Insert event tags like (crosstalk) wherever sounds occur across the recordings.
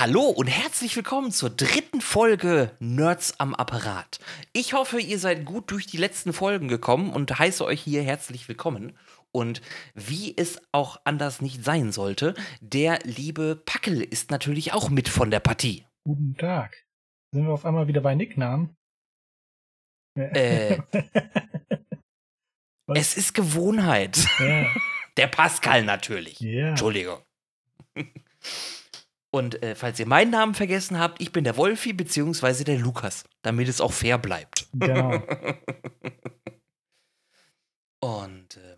Hallo und herzlich willkommen zur dritten Folge Nerds am Apparat. Ich hoffe, ihr seid gut durch die letzten Folgen gekommen und heiße euch hier herzlich willkommen. Und wie es auch anders nicht sein sollte, der liebe Packel ist natürlich auch mit von der Partie. Guten Tag. Sind wir auf einmal wieder bei Nicknamen? Äh, (laughs) es ist Gewohnheit. ja. Der Pascal natürlich. Ja. Entschuldigung. Und äh, falls ihr meinen Namen vergessen habt, ich bin der Wolfi beziehungsweise der Lukas, damit es auch fair bleibt. Genau. (laughs) Und äh,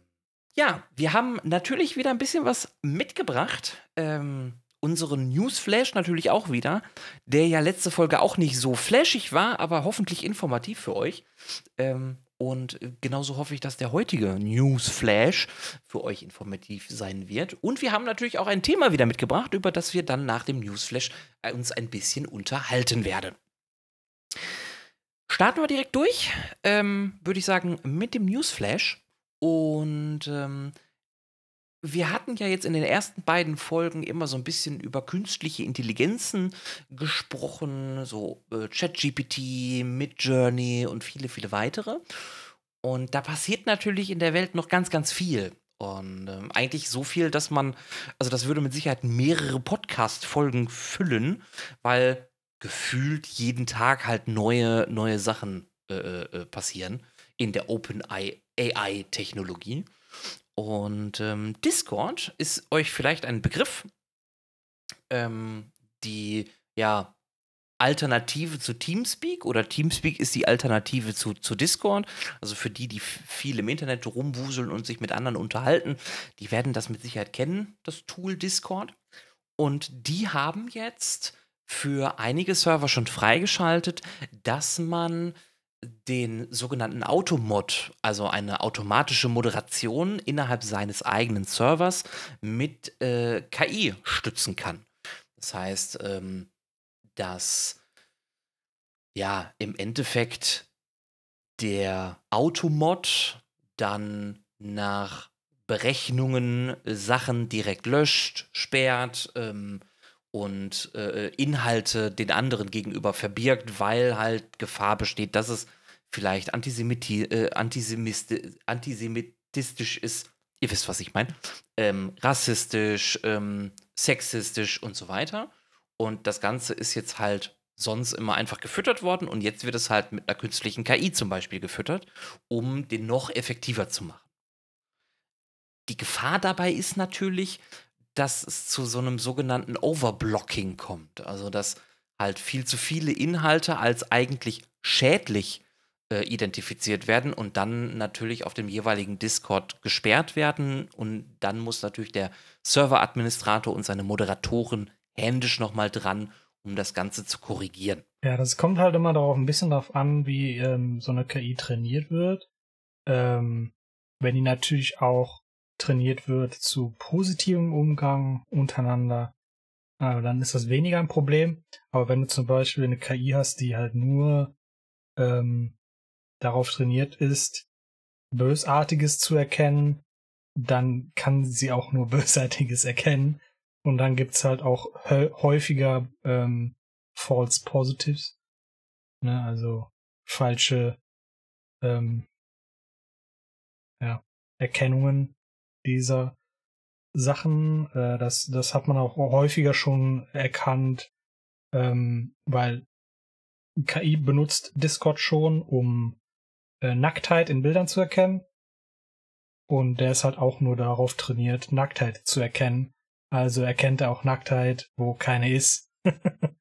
ja, wir haben natürlich wieder ein bisschen was mitgebracht. Ähm, unseren Newsflash natürlich auch wieder, der ja letzte Folge auch nicht so flashig war, aber hoffentlich informativ für euch. Ähm, und genauso hoffe ich, dass der heutige Newsflash für euch informativ sein wird. Und wir haben natürlich auch ein Thema wieder mitgebracht, über das wir dann nach dem Newsflash uns ein bisschen unterhalten werden. Starten wir direkt durch, ähm, würde ich sagen, mit dem Newsflash. Und ähm, wir hatten ja jetzt in den ersten beiden Folgen immer so ein bisschen über künstliche Intelligenzen gesprochen, so äh, ChatGPT, Midjourney und viele, viele weitere. Und da passiert natürlich in der Welt noch ganz, ganz viel. Und ähm, eigentlich so viel, dass man, also das würde mit Sicherheit mehrere Podcast-Folgen füllen, weil gefühlt jeden Tag halt neue, neue Sachen äh, äh, passieren in der OpenAI-Technologie. Und ähm, Discord ist euch vielleicht ein Begriff, ähm, die ja Alternative zu Teamspeak oder Teamspeak ist die Alternative zu, zu Discord. Also für die, die viel im Internet rumwuseln und sich mit anderen unterhalten, die werden das mit Sicherheit kennen, das Tool Discord. Und die haben jetzt für einige Server schon freigeschaltet, dass man den sogenannten Automod, also eine automatische Moderation innerhalb seines eigenen Servers mit äh, KI stützen kann. Das heißt, ähm, dass ja im Endeffekt der Automod dann nach Berechnungen Sachen direkt löscht, sperrt, ähm, und äh, Inhalte den anderen gegenüber verbirgt, weil halt Gefahr besteht, dass es vielleicht Antisemiti äh, antisemitistisch ist. Ihr wisst, was ich meine. Ähm, rassistisch, ähm, sexistisch und so weiter. Und das Ganze ist jetzt halt sonst immer einfach gefüttert worden und jetzt wird es halt mit einer künstlichen KI zum Beispiel gefüttert, um den noch effektiver zu machen. Die Gefahr dabei ist natürlich, dass es zu so einem sogenannten Overblocking kommt. Also, dass halt viel zu viele Inhalte als eigentlich schädlich äh, identifiziert werden und dann natürlich auf dem jeweiligen Discord gesperrt werden. Und dann muss natürlich der Serveradministrator und seine Moderatoren händisch nochmal dran, um das Ganze zu korrigieren. Ja, das kommt halt immer darauf ein bisschen darauf an, wie ähm, so eine KI trainiert wird. Ähm, wenn die natürlich auch trainiert wird zu positivem Umgang untereinander, äh, dann ist das weniger ein Problem. Aber wenn du zum Beispiel eine KI hast, die halt nur ähm, darauf trainiert ist, Bösartiges zu erkennen, dann kann sie auch nur (laughs) Bösartiges erkennen. Und dann gibt's halt auch häufiger ähm, False Positives. Ne, also falsche ähm, ja, Erkennungen dieser Sachen. Äh, das, das hat man auch häufiger schon erkannt, ähm, weil KI benutzt Discord schon, um äh, Nacktheit in Bildern zu erkennen. Und der ist halt auch nur darauf trainiert, Nacktheit zu erkennen. Also erkennt er auch Nacktheit, wo keine ist. (laughs)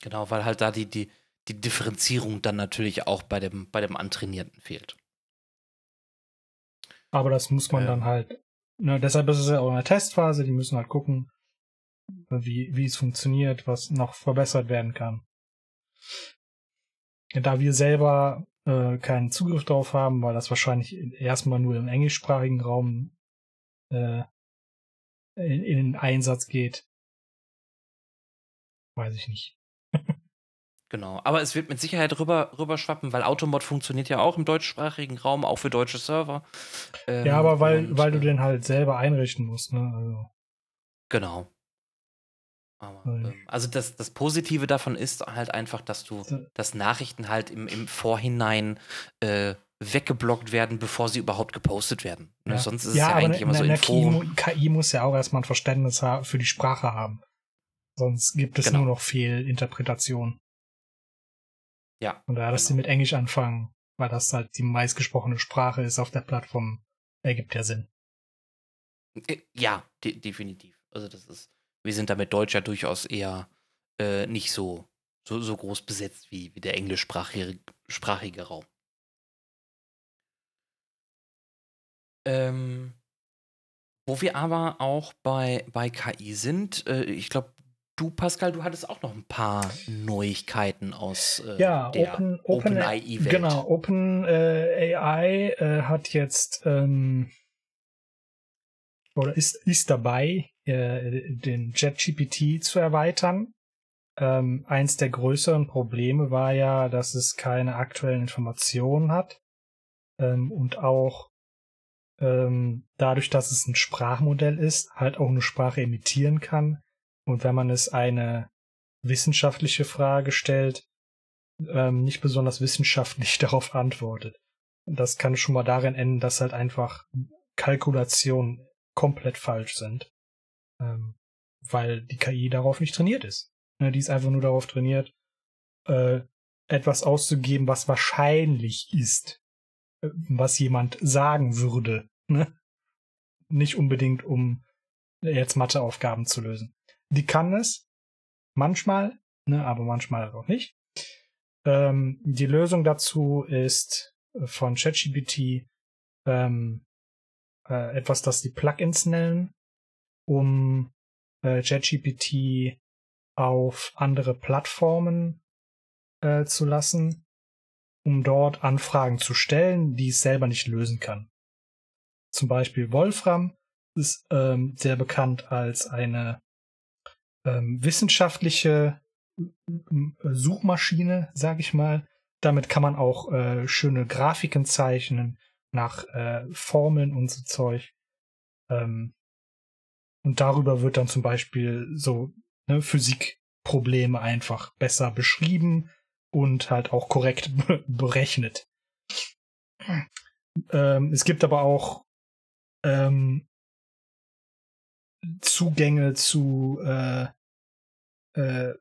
genau, weil halt da die, die, die Differenzierung dann natürlich auch bei dem, bei dem Antrainierten fehlt. Aber das muss man ja. dann halt. Ne, deshalb ist es ja auch eine Testphase, die müssen halt gucken, wie, wie es funktioniert, was noch verbessert werden kann. Da wir selber äh, keinen Zugriff drauf haben, weil das wahrscheinlich erstmal nur im englischsprachigen Raum äh, in, in den Einsatz geht, weiß ich nicht. Genau, aber es wird mit Sicherheit rüber, rüberschwappen, weil Automod funktioniert ja auch im deutschsprachigen Raum, auch für deutsche Server. Ähm, ja, aber weil, und, weil du äh, den halt selber einrichten musst, ne? Also. Genau. Aber, ähm, also das, das Positive davon ist halt einfach, dass du, dass Nachrichten halt im, im Vorhinein äh, weggeblockt werden, bevor sie überhaupt gepostet werden. Ne? Ja. Sonst ist ja, es ja eigentlich immer so in Foren. KI, muss ja auch erstmal ein Verständnis für die Sprache haben. Sonst gibt es genau. nur noch Fehlinterpretation. Ja. Und da, dass genau. sie mit Englisch anfangen, weil das halt die meistgesprochene Sprache ist auf der Plattform, ergibt ja Sinn. Äh, ja, de definitiv. Also das ist, wir sind damit Deutsch ja durchaus eher äh, nicht so, so, so groß besetzt wie, wie der englischsprachige sprachige Raum. Ähm, wo wir aber auch bei, bei KI sind, äh, ich glaube, du, Pascal, du hattest auch noch ein paar Neuigkeiten aus äh, ja, der Open, Open, Open AI-Welt. Genau, Open äh, AI äh, hat jetzt ähm, oder ist, ist dabei, äh, den JetGPT zu erweitern. Ähm, eins der größeren Probleme war ja, dass es keine aktuellen Informationen hat ähm, und auch ähm, dadurch, dass es ein Sprachmodell ist, halt auch eine Sprache imitieren kann. Und wenn man es eine wissenschaftliche Frage stellt, ähm, nicht besonders wissenschaftlich (laughs) darauf antwortet. Das kann schon mal darin enden, dass halt einfach Kalkulationen komplett falsch sind, ähm, weil die KI darauf nicht trainiert ist. Ne, die ist einfach nur darauf trainiert, äh, etwas auszugeben, was wahrscheinlich ist, äh, was jemand sagen würde. Ne? Nicht unbedingt, um jetzt Matheaufgaben zu lösen. Die kann es manchmal, ne, aber manchmal auch nicht. Ähm, die Lösung dazu ist von ChatGPT ähm, äh, etwas, das die Plugins nennen, um äh, ChatGPT auf andere Plattformen äh, zu lassen, um dort Anfragen zu stellen, die es selber nicht lösen kann. Zum Beispiel Wolfram ist ähm, sehr bekannt als eine ähm, wissenschaftliche Suchmaschine, sag ich mal. Damit kann man auch äh, schöne Grafiken zeichnen, nach äh, Formeln und so Zeug. Ähm, und darüber wird dann zum Beispiel so ne, Physikprobleme einfach besser beschrieben und halt auch korrekt (laughs) berechnet. Ähm, es gibt aber auch ähm, Zugänge zu äh, äh,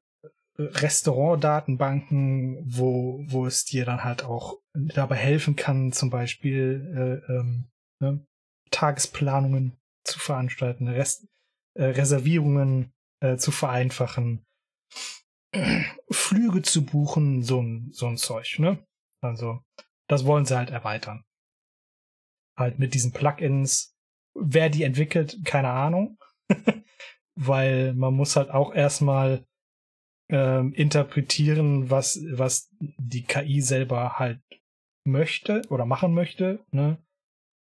Restaurantdatenbanken, wo, wo es dir dann halt auch dabei helfen kann, zum Beispiel äh, ähm, ne, Tagesplanungen zu veranstalten, Rest, äh, Reservierungen äh, zu vereinfachen, Flüge zu buchen, so so ein Zeug, ne? Also, das wollen sie halt erweitern. Halt mit diesen Plugins. Wer die entwickelt, keine Ahnung. Weil man muss halt auch erstmal ähm, interpretieren, was, was die KI selber halt möchte oder machen möchte, ne?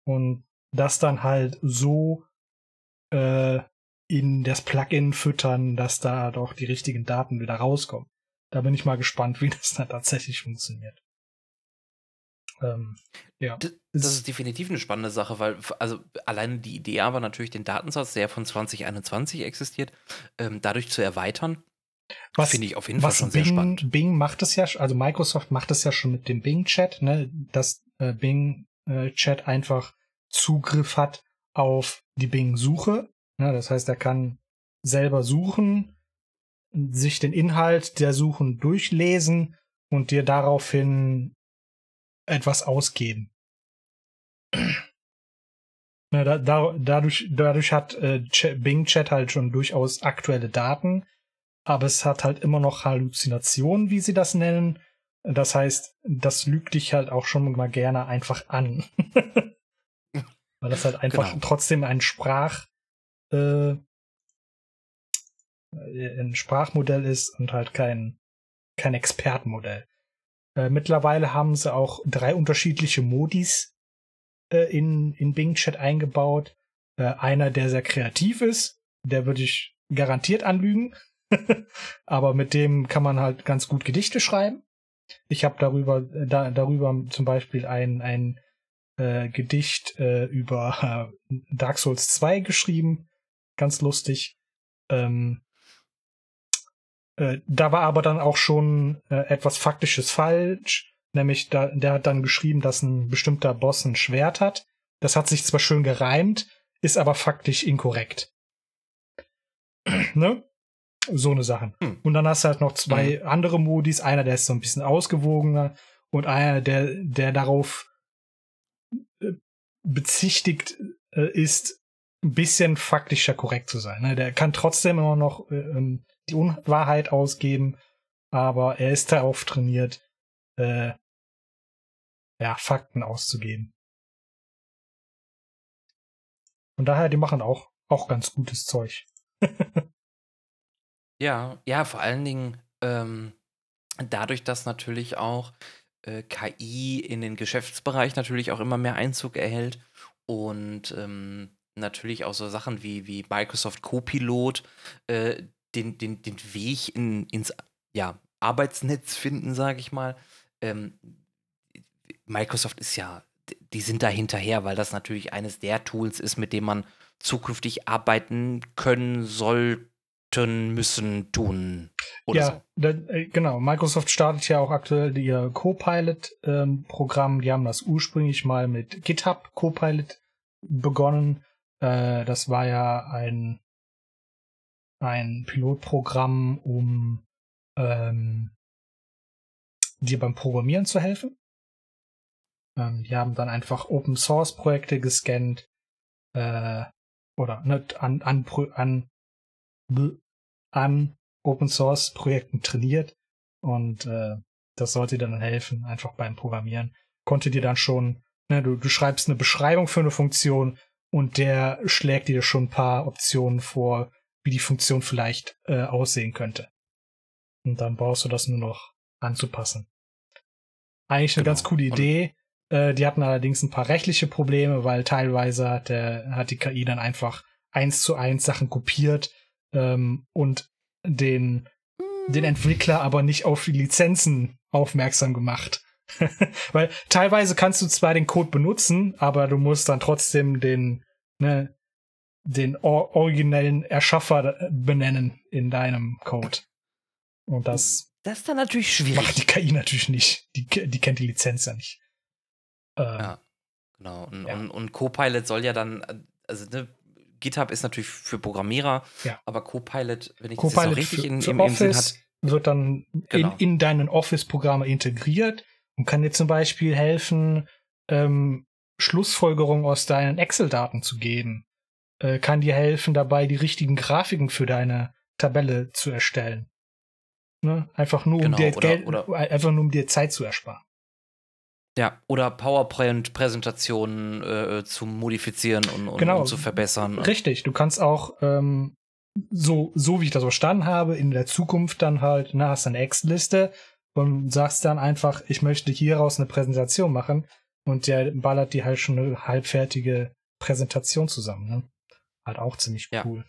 Und das dann halt so äh, in das Plugin füttern, dass da doch die richtigen Daten wieder rauskommen. Da bin ich mal gespannt, (laughs) wie das dann tatsächlich funktioniert. Ähm, ja. Das, das ist definitiv eine spannende Sache, weil also alleine die Idee aber natürlich den Datensatz, der von 2021 existiert, ähm, dadurch zu erweitern, Finde ich auf jeden Fall schon Bing, sehr spannend. Bing macht es ja, also Microsoft macht es ja schon mit dem Bing-Chat, ne, dass äh, Bing-Chat äh, einfach Zugriff hat auf die Bing-Suche. Ne, das heißt, er kann selber suchen, sich den Inhalt der Suchen durchlesen und dir daraufhin etwas ausgeben. Na, da, da, dadurch, dadurch hat äh, Bing Chat halt schon durchaus aktuelle Daten, aber es hat halt immer noch Halluzinationen, wie sie das nennen. Das heißt, das lügt dich halt auch schon mal gerne einfach an. (laughs) Weil das halt einfach genau. trotzdem ein Sprach, äh, ein Sprachmodell ist und halt kein, kein Expertenmodell. Äh, mittlerweile haben sie auch drei unterschiedliche Modis äh, in, in Bing Chat eingebaut. Äh, einer, der sehr kreativ ist, der würde ich garantiert anlügen. (laughs) Aber mit dem kann man halt ganz gut Gedichte schreiben. Ich habe darüber, da, darüber zum Beispiel ein, ein äh, Gedicht äh, über äh, Dark Souls 2 geschrieben. Ganz lustig. Ähm, Äh, da war aber dann auch schon äh, etwas Faktisches falsch. Nämlich, da, der hat dann geschrieben, dass ein bestimmter Boss ein Schwert hat. Das hat sich zwar schön gereimt, ist aber faktisch inkorrekt. (clears throat) ne? So eine Sache. Hm. Und dann hast du halt noch zwei hm. andere Modis. Einer, der ist so ein bisschen ausgewogener und einer, der, der darauf äh, bezichtigt äh, ist, ein bisschen faktischer korrekt zu sein. Ne? Der kann trotzdem immer noch äh, ähm, die Unwahrheit ausgeben, aber er ist darauf trainiert, äh, ja, Fakten auszugeben. Und daher, die machen auch, auch ganz gutes Zeug. (laughs) ja, ja, vor allen Dingen ähm, dadurch, dass natürlich auch äh, KI in den Geschäftsbereich natürlich auch immer mehr Einzug erhält und ähm, natürlich auch so Sachen wie, wie Microsoft Copilot äh, den, den, den Weg in, ins ja, Arbeitsnetz finden, sage ich mal. Ähm, Microsoft ist ja, die sind da hinterher, weil das natürlich eines der Tools ist, mit dem man zukünftig arbeiten können, sollten, müssen, tun. Oder ja, so. da, äh, genau. Microsoft startet ja auch aktuell ihr Copilot-Programm. Ähm, die haben das ursprünglich mal mit GitHub Copilot begonnen. Äh, das war ja ein, ein Pilotprogramm, um ähm, dir beim Programmieren zu helfen. Ähm, die haben dann einfach Open Source Projekte gescannt äh, oder nicht an, an, an, an Open Source Projekten trainiert und äh, das sollte dir dann helfen, einfach beim Programmieren. Konnte dir dann schon, ne, du, du schreibst eine Beschreibung für eine Funktion und der schlägt dir schon ein paar Optionen vor, wie die Funktion vielleicht äh, aussehen könnte. Und dann brauchst du das nur noch anzupassen. Eigentlich eine genau. ganz coole Idee. Äh, die hatten allerdings ein paar rechtliche Probleme, weil teilweise hat, der, hat die KI dann einfach eins zu eins Sachen kopiert ähm, und den, den Entwickler aber nicht auf die Lizenzen aufmerksam gemacht. (laughs) weil teilweise kannst du zwar den Code benutzen, aber du musst dann trotzdem den, ne, den or originellen Erschaffer benennen in deinem Code. Und das, das ist dann natürlich schwierig. Macht die KI natürlich nicht. Die, die kennt die Lizenz ja nicht. Ähm, ja, genau. Und, ja. und, und Copilot soll ja dann, also ne, GitHub ist natürlich für Programmierer, ja. aber Copilot, wenn ich Copilot das so richtig für, in, für im, im Sinn hat, wird dann genau. in, in deinen Office-Programme integriert und kann dir zum Beispiel helfen, ähm, Schlussfolgerungen aus deinen Excel-Daten zu geben. Äh, kann dir helfen, dabei die richtigen Grafiken für deine Tabelle zu erstellen. Ne? Einfach nur, um genau, dir oder, Geld, oder einfach nur um dir Zeit zu ersparen. Ja, oder PowerPoint-Präsentationen äh, zu modifizieren und, und, genau. und, zu verbessern. Richtig, du kannst auch, ähm, so, so wie ich das verstanden habe, in der Zukunft dann halt, na, hast du eine Excel-Liste und sagst dann einfach, ich möchte hieraus eine Präsentation machen und der ballert dir halt schon eine halbfertige Präsentation zusammen. Ne? Halt auch ziemlich cool. Ja.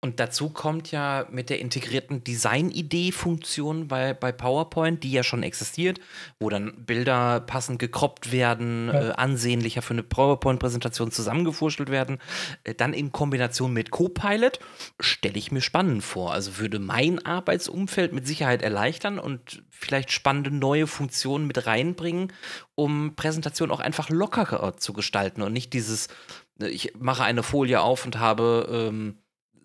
Und dazu kommt ja mit der integrierten Design-Idee-Funktion bei, bei PowerPoint, die ja schon existiert, wo dann Bilder passend gekroppt werden, ja. äh, ansehnlicher für eine PowerPoint-Präsentation zusammengefurschtelt werden. Äh, dann in Kombination mit Copilot stelle ich mir spannend vor. Also würde mein Arbeitsumfeld mit Sicherheit erleichtern und vielleicht spannende neue Funktionen mit reinbringen, um Präsentationen auch einfach lockerer zu gestalten und nicht dieses, ich mache eine Folie auf und habe. Ähm,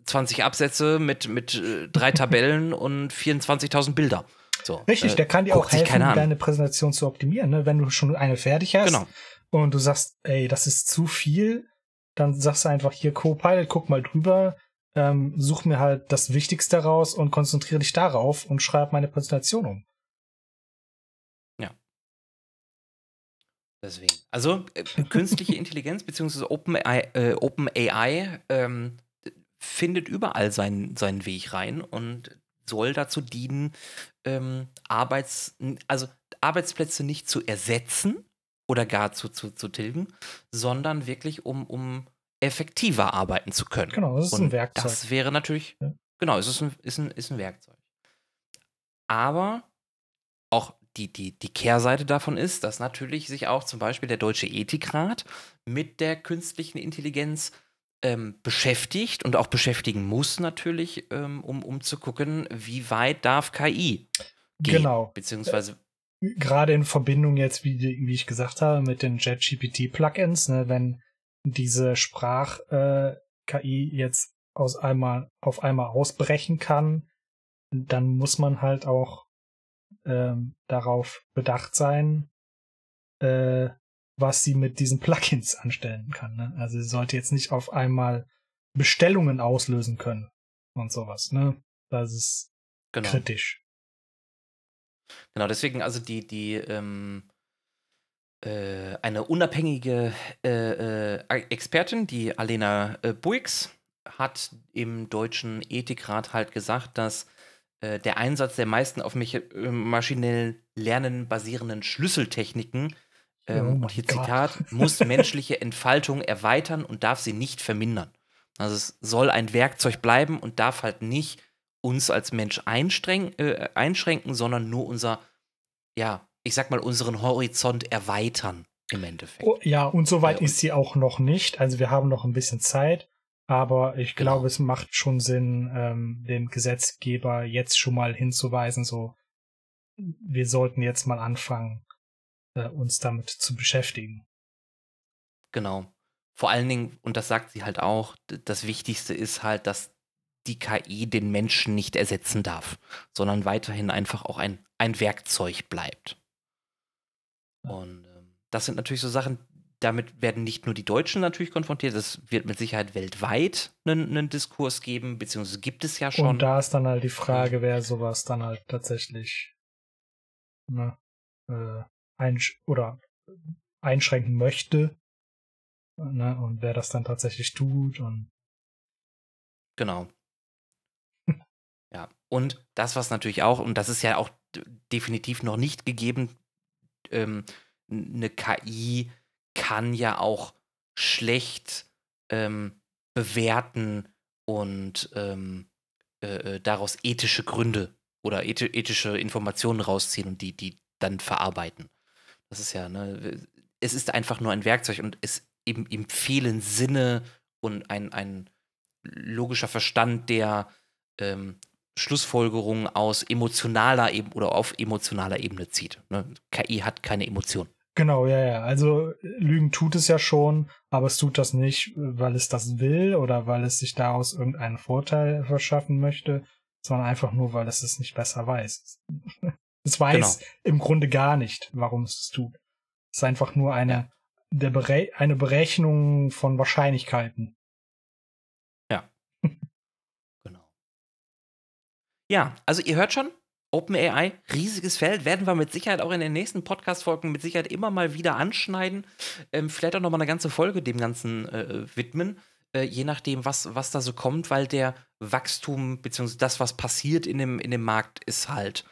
20 Absätze mit, mit äh, drei Tabellen (laughs) und 24.000 Bilder. So, Richtig, äh, der kann dir auch helfen, deine Präsentation zu optimieren. Ne? Wenn du schon eine fertig hast genau. und du sagst, ey, das ist zu viel, dann sagst du einfach hier Copilot, guck mal drüber, ähm, such mir halt das Wichtigste raus und konzentriere dich darauf und schreib meine Präsentation um. Deswegen. Also äh, (laughs) künstliche Intelligenz bzw. OpenAI äh, Open ähm, findet überall seinen, seinen Weg rein und soll dazu dienen, ähm, Arbeits, also Arbeitsplätze nicht zu ersetzen oder gar zu, zu, zu tilgen, sondern wirklich um, um effektiver arbeiten zu können. Genau, das ist und ein Werkzeug. Das wäre natürlich, ja. genau, es ist ein, ist, ein, ist ein Werkzeug. Aber auch die, die, die Kehrseite davon ist, dass natürlich sich auch zum Beispiel der Deutsche Ethikrat mit der künstlichen Intelligenz ähm, beschäftigt und auch beschäftigen muss natürlich, ähm, um, um zu gucken, wie weit darf KI gehen. Genau. Beziehungsweise Gerade in Verbindung jetzt, wie, wie ich gesagt habe, mit den JetGPT-Plugins, ne, wenn diese Sprach-KI äh, jetzt aus einmal auf einmal ausbrechen kann, dann muss man halt auch ähm, darauf bedacht sein, äh, was sie mit diesen Plugins anstellen kann. Ne? Also sie sollte jetzt nicht auf einmal Bestellungen auslösen können und sowas. Ne? Das ist genau. kritisch. Genau, deswegen also die, die, ähm, äh, eine unabhängige äh, äh, Expertin, die Alena äh, Buix, hat im deutschen Ethikrat halt gesagt, dass äh, der Einsatz der meisten auf äh, maschinell lernen basierenden Schlüsseltechniken ähm, oh und hier Gott. Zitat, muss (laughs) menschliche Entfaltung erweitern und darf sie nicht vermindern. Also es soll ein Werkzeug bleiben und darf halt nicht uns als Mensch äh, einschränken, sondern nur unser, ja, ich sag mal, unseren Horizont erweitern im Endeffekt. Oh, ja, und soweit ist sie auch noch nicht. Also wir haben noch ein bisschen Zeit, aber ich genau. glaube, es macht schon Sinn, ähm, dem Gesetzgeber jetzt schon mal hinzuweisen, so, wir sollten jetzt mal anfangen, äh, uns damit zu beschäftigen. Genau. Vor allen Dingen, und das sagt sie halt auch, das Wichtigste ist halt, dass die KI den Menschen nicht ersetzen darf, sondern weiterhin einfach auch ein, ein Werkzeug bleibt. Und ähm, das sind natürlich so Sachen, damit werden nicht nur die Deutschen natürlich konfrontiert, es wird mit Sicherheit weltweit einen, einen, Diskurs geben, beziehungsweise gibt es ja schon. Und da ist dann halt die Frage, wer sowas dann halt tatsächlich ne, äh, einsch oder einschränken möchte. Ne, und wer das dann tatsächlich tut und Genau. ja. Und das, was natürlich auch, und das ist ja auch definitiv noch nicht gegeben, ähm, eine KI kann ja auch schlecht ähm, bewerten und ähm, äh, äh daraus ethische Gründe oder ethische Informationen rausziehen und die, die dann verarbeiten. Das ist ja, ne, es ist einfach nur ein Werkzeug und es im, im vielen Sinne und ein, ein logischer Verstand, der ähm, Schlussfolgerungen aus emotionaler Ebene oder auf emotionaler Ebene zieht. Ne? KI hat keine Emotion. Genau, ja, ja. Also Lügen tut es ja schon, aber es tut das nicht, weil es das will oder weil es sich daraus irgendeinen Vorteil verschaffen möchte, sondern einfach nur, weil es es nicht besser weiß. (laughs) Es weiß genau. im Grunde gar nicht, warum es es tut. Es ist einfach nur eine, der Bere eine Berechnung von Wahrscheinlichkeiten. Ja. (laughs) genau. Ja, also ihr hört schon, OpenAI, riesiges Feld, werden wir mit Sicherheit auch in den nächsten Podcast-Folgen mit Sicherheit immer mal wieder anschneiden. Ähm, vielleicht auch nochmal eine ganze Folge dem Ganzen äh, widmen, äh, je nachdem, was, was da so kommt, weil der Wachstum, beziehungsweise das, was passiert in dem, in dem Markt, ist halt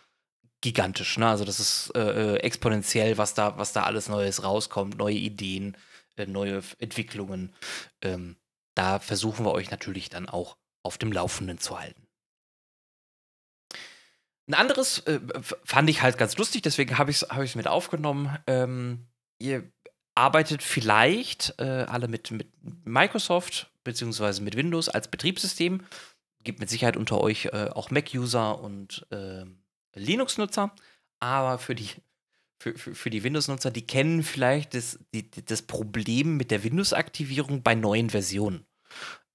gigantisch. Ne? Also das ist äh, äh, exponentiell, was da, was da alles Neues rauskommt, neue Ideen, äh, neue Entwicklungen. Ähm, da versuchen wir euch natürlich dann auch auf dem Laufenden zu halten. Ein anderes äh, fand ich halt ganz lustig, deswegen habe ich es hab mit aufgenommen. Ähm, ihr arbeitet vielleicht äh, alle mit, mit Microsoft beziehungsweise mit Windows als Betriebssystem. Gibt mit Sicherheit unter euch äh, auch Mac-User und ähm, Linux-Nutzer, aber für die, für, für, für die Windows-Nutzer, die kennen vielleicht das, die, das Problem mit der Windows-Aktivierung bei neuen Versionen.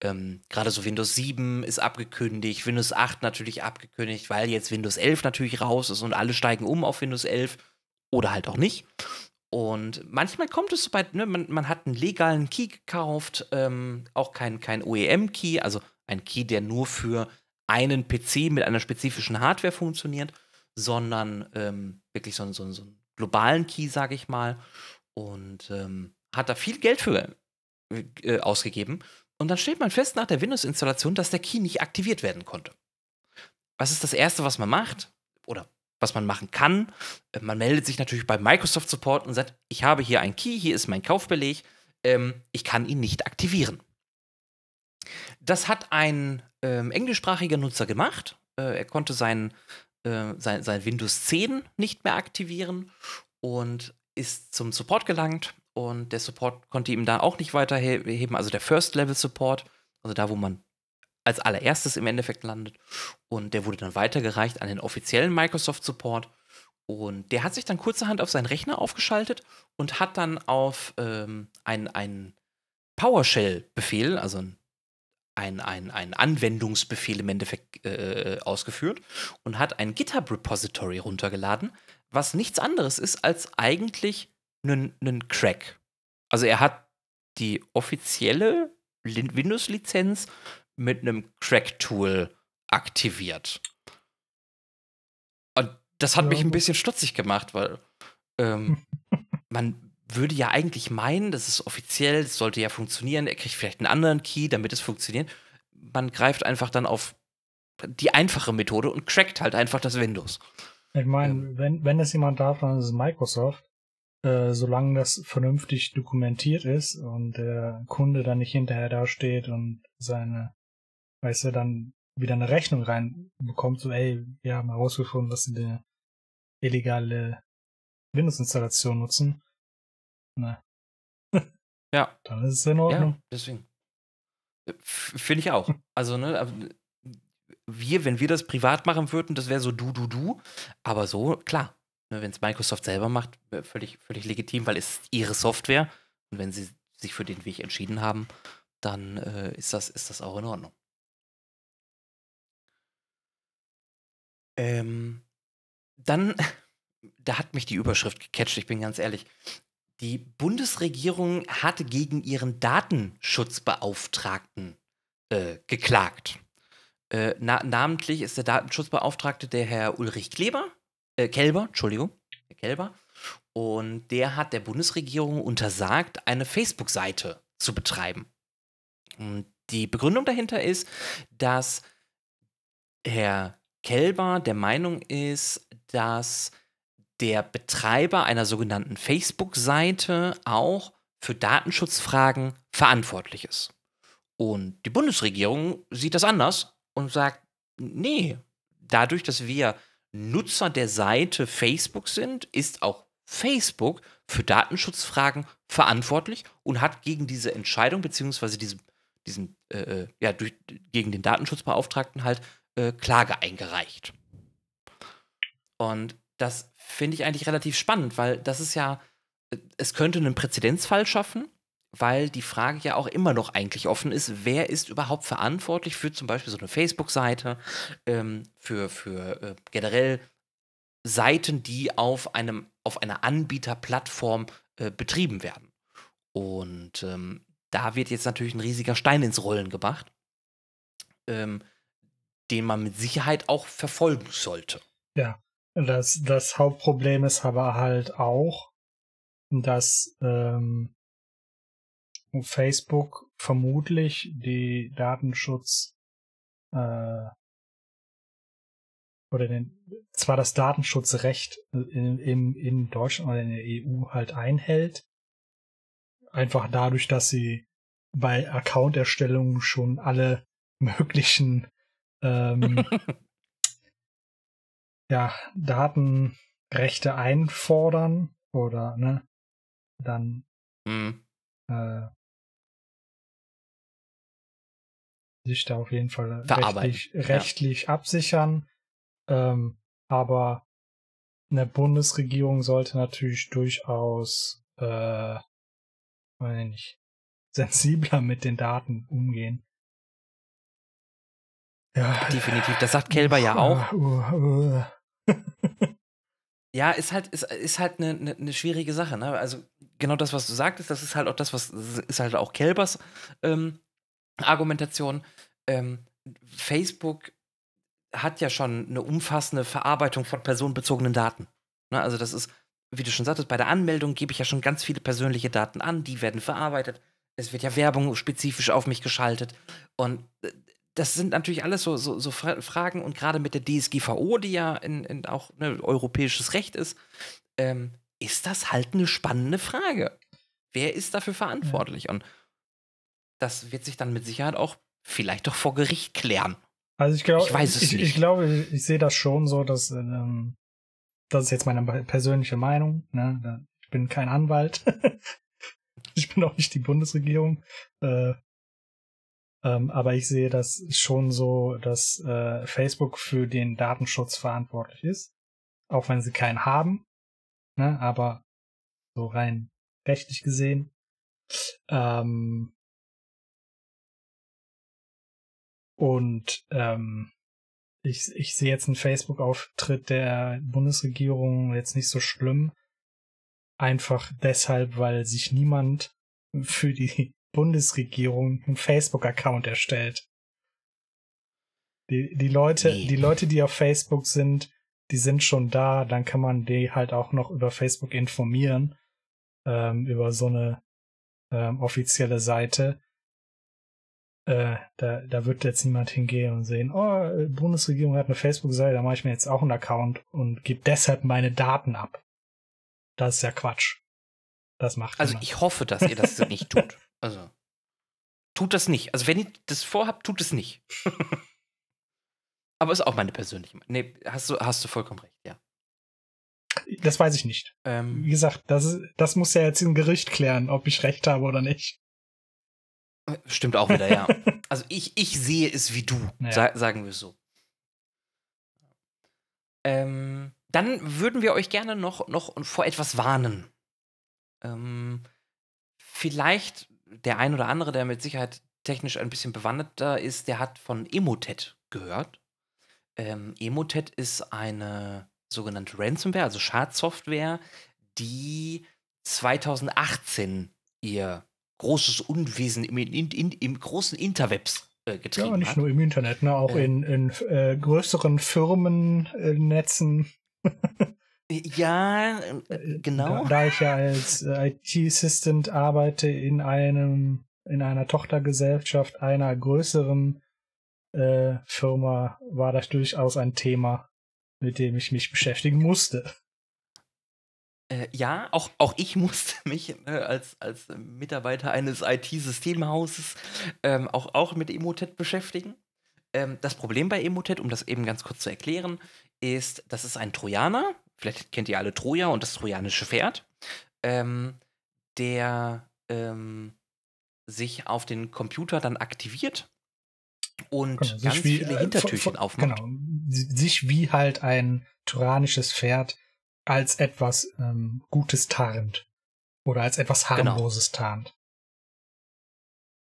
Ähm, Gerade so Windows 7 ist abgekündigt, Windows 8 natürlich abgekündigt, weil jetzt Windows 11 natürlich raus ist und alle steigen um auf Windows 11 oder halt auch nicht. Und manchmal kommt es so bei, ne, man, man hat einen legalen Key gekauft, ähm, auch kein, kein OEM-Key, also ein Key, der nur für einen PC mit einer spezifischen Hardware funktioniert sondern ähm, wirklich so, so, so einen globalen Key, sage ich mal. Und ähm, hat da viel Geld für äh, ausgegeben. Und dann stellt man fest nach der Windows-Installation, dass der Key nicht aktiviert werden konnte. Was ist das Erste, was man macht? Oder was man machen kann? Äh, man meldet sich natürlich bei Microsoft Support und sagt, ich habe hier einen Key, hier ist mein Kaufbeleg, ähm, ich kann ihn nicht aktivieren. Das hat ein ähm, englischsprachiger Nutzer gemacht. Äh, er konnte seinen äh, sein, sein Windows 10 nicht mehr aktivieren und ist zum Support gelangt und der Support konnte ihm da auch nicht weiterheben, also der First-Level-Support. also da, wo man als allererstes im Endeffekt landet. Und der wurde dann weitergereicht an den offiziellen Microsoft Support. Und der hat sich dann kurzerhand auf seinen Rechner aufgeschaltet und hat dann auf ähm, einen PowerShell-Befehl, also ein, ein, Anwendungsbefehl im Endeffekt äh, ausgeführt und hat ein GitHub-Repository runtergeladen, was nichts anderes ist als eigentlich einen Crack. Also er hat die offizielle Windows-Lizenz mit einem Crack-Tool aktiviert. Und das hat ja. mich ein bisschen stutzig gemacht, weil ähm, (laughs) man würde ja eigentlich meinen, das ist offiziell, das sollte ja funktionieren, er kriegt vielleicht einen anderen Key, damit es funktioniert. Man greift einfach dann auf die einfache Methode und crackt halt einfach das Windows. Ich meine, ähm, wenn, wenn es jemand darf, dann ist es Microsoft. Äh, solange das vernünftig dokumentiert ist und der Kunde dann nicht hinterher dasteht und seine, weißt du, dann wieder eine Rechnung reinbekommt, so, ey, wir haben herausgefunden, dass sie eine illegale Windows-Installation nutzen. Na. (laughs) ja. Dann ist es in Ordnung. Ja, deswegen. Finde ich auch. Also, ne, wir, wenn wir das privat machen würden, das wäre so du, du, du. Aber so, klar, wenn es Microsoft selber macht, völlig, völlig legitim, weil es ihre Software. Und wenn sie sich für den Weg entschieden haben, dann äh, ist, das, ist das auch in Ordnung. Ähm, dann, (laughs) da hat mich die Überschrift gecatcht, ich bin ganz ehrlich. Die Bundesregierung hatte gegen ihren Datenschutzbeauftragten äh, geklagt. Äh, na, namentlich ist der Datenschutzbeauftragte der Herr Ulrich Kleber, äh, Kelber, Entschuldigung, Herr Kelber. Und der hat der Bundesregierung untersagt, eine Facebook-Seite zu betreiben. Und die Begründung dahinter ist, dass Herr Kelber der Meinung ist, dass der Betreiber einer sogenannten Facebook-Seite auch für Datenschutzfragen verantwortlich ist. Und die Bundesregierung sieht das anders und sagt, nee, dadurch, dass wir Nutzer der Seite Facebook sind, ist auch Facebook für Datenschutzfragen verantwortlich und hat gegen diese Entscheidung beziehungsweise diesen, diesen äh, äh, ja, durch, gegen den Datenschutzbeauftragten halt äh, Klage eingereicht. Und das finde ich eigentlich relativ spannend, weil das ist ja, äh, es könnte einen Präzedenzfall schaffen, weil die Frage ja auch immer noch eigentlich offen ist, wer ist überhaupt verantwortlich für zum Beispiel so eine Facebook-Seite, ähm, für, für äh, generell Seiten, die auf einem, auf einer Anbieterplattform äh, betrieben werden. Und ähm, da wird jetzt natürlich ein riesiger Stein ins Rollen gebracht, ähm, den man mit Sicherheit auch verfolgen sollte. Ja, das, das Hauptproblem ist aber halt auch, dass ähm, Facebook vermutlich die Datenschutz äh, oder den, zwar das Datenschutzrecht in, in, in Deutschland oder in der EU halt einhält, einfach dadurch, dass sie bei Accounterstellungen schon alle (laughs) möglichen ähm, (laughs) ja, Datenrechte einfordern oder ne, dann mhm. äh, sich da auf jeden Fall rechtlich, rechtlich ja. absichern. Ähm, aber eine Bundesregierung sollte natürlich durchaus äh, weiß nicht, sensibler mit den Daten umgehen. Ja. Definitiv. Das sagt Kelber ja auch. (laughs) Uh, uh, uh. (laughs) ja, ist halt, ist, ist halt eine, eine, eine schwierige Sache. Ne? Also genau das, was du sagtest, das ist halt auch das, was ist halt auch Kelbers ähm, Argumentation. Ähm, Facebook hat ja schon eine umfassende Verarbeitung von personenbezogenen Daten. Ne? Also das ist, wie du schon sagtest, bei der Anmeldung gebe ich ja schon ganz viele persönliche Daten an, die werden verarbeitet. Es wird ja Werbung spezifisch auf mich geschaltet. Und äh, das sind natürlich alles so, so, so Fragen und gerade mit der DSGVO, die ja in, in auch ne, europäisches Recht ist, ähm, ist das halt eine spannende Frage. Wer ist dafür verantwortlich? Und das wird sich dann mit Sicherheit auch vielleicht doch vor Gericht klären. Also ich glaube, ich, weiß es ich, nicht. ich glaube, ich, ich sehe das schon so, dass ähm, das ist jetzt meine persönliche Meinung. Ne? Ich bin kein Anwalt. (laughs) ich bin auch nicht die Bundesregierung. Äh, Ähm, aber ich sehe das schon so, dass äh, Facebook für den Datenschutz verantwortlich ist. Auch wenn sie keinen haben. Ne? Aber so rein rechtlich gesehen. Ähm, und ähm, ich, ich sehe jetzt einen Facebook-Auftritt der Bundesregierung jetzt nicht so schlimm. Einfach deshalb, weil sich niemand für die (laughs) Bundesregierung einen Facebook-Account erstellt. Die, die Leute, nee. die Leute, die auf Facebook sind, die sind schon da, dann kann man die halt auch noch über Facebook informieren, ähm, über so eine ähm, offizielle Seite. Äh, da, da wird jetzt niemand hingehen und sehen, oh, Bundesregierung hat eine Facebook-Seite, da mache ich mir jetzt auch einen Account und gebe deshalb meine Daten ab. Das ist ja Quatsch. Das macht Also ich hoffe, dass ihr das nicht (laughs) tut. Also tut das nicht. Also wenn ihr das vorhabt, tut es nicht. Aber ist auch meine persönliche Meinung. Nee, hast du, hast du vollkommen recht, ja. Das weiß ich nicht. Ähm, Wie gesagt, das, das muss ja jetzt im Gericht klären, ob ich recht habe oder nicht. Stimmt auch wieder, ja. (laughs) also ich, ich sehe es wie du, ja. sa sagen wir so. Ähm, dann würden wir euch gerne noch, noch vor etwas warnen. Ähm, vielleicht der ein oder andere, der mit Sicherheit technisch ein bisschen bewanderter ist, der hat von Emotet gehört. Ähm, Emotet ist eine sogenannte Ransomware, also Schadsoftware, die 2018 ihr großes Unwesen im, in, in, im großen Interwebs äh, getrieben. Ja, nicht hat. nur im Internet, ne? auch äh, in, in äh, größeren Firmennetzen. (laughs) Ja, äh, äh, genau. Da, da ich ja als äh, IT-Assistant arbeite in einem, in einer Tochtergesellschaft einer größeren Firma, war das durchaus ein Thema, mit dem ich mich beschäftigen musste. Äh, ja, auch, auch ich (laughs) musste mich äh, als, als Mitarbeiter eines IT-Systemhauses ähm, auch, auch mit Emotet beschäftigen. Ähm, das Problem bei Emotet, um das eben ganz kurz zu erklären, ist, das ist ein Trojaner, vielleicht kennt ihr alle Troja und das trojanische Pferd, ähm, der ähm, sich auf den Computer dann aktiviert und genau, ganz wie, viele äh, Hintertürchen äh, aufmacht. Genau, sich wie halt ein tyrannisches Pferd als etwas ähm, Gutes tarnt. Oder als etwas genau. harmloses genau. tarnt.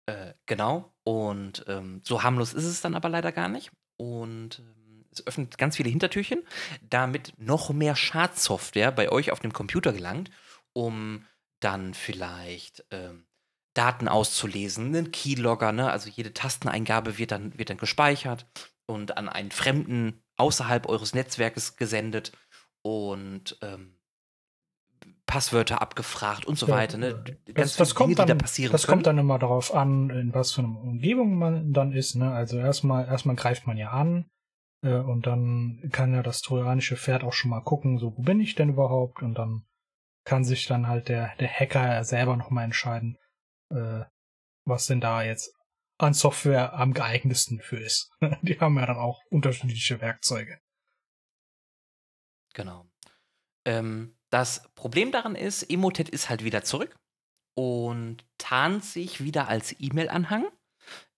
Äh, genau. Und ähm, so harmlos ist es dann aber leider gar nicht. Und ähm, es öffnet ganz viele Hintertürchen, damit noch mehr Schadsoftware bei euch auf dem Computer gelangt, um dann vielleicht ähm, Daten auszulesen, einen Keylogger, ne? also jede Tasteneingabe wird dann, wird dann gespeichert und an einen Fremden außerhalb eures Netzwerkes gesendet und ähm, Passwörter abgefragt und so ja, weiter. Ne? Ganz das, das kommt Dinge, dann, da Das können. kommt dann immer darauf an, in was für einer Umgebung man dann ist. Ne? Also erstmal, erstmal greift man ja an, äh, und dann kann ja das trojanische Pferd auch schon mal gucken, so wo bin ich denn überhaupt? Und dann kann sich dann halt der, der Hacker selber nochmal entscheiden, äh, was denn da jetzt an Software am geeignetsten für ist. (laughs) Die haben ja dann auch unterschiedliche Werkzeuge. Genau. Ähm, das Problem daran ist, Emotet ist halt wieder zurück und tarnt sich wieder als E-Mail-Anhang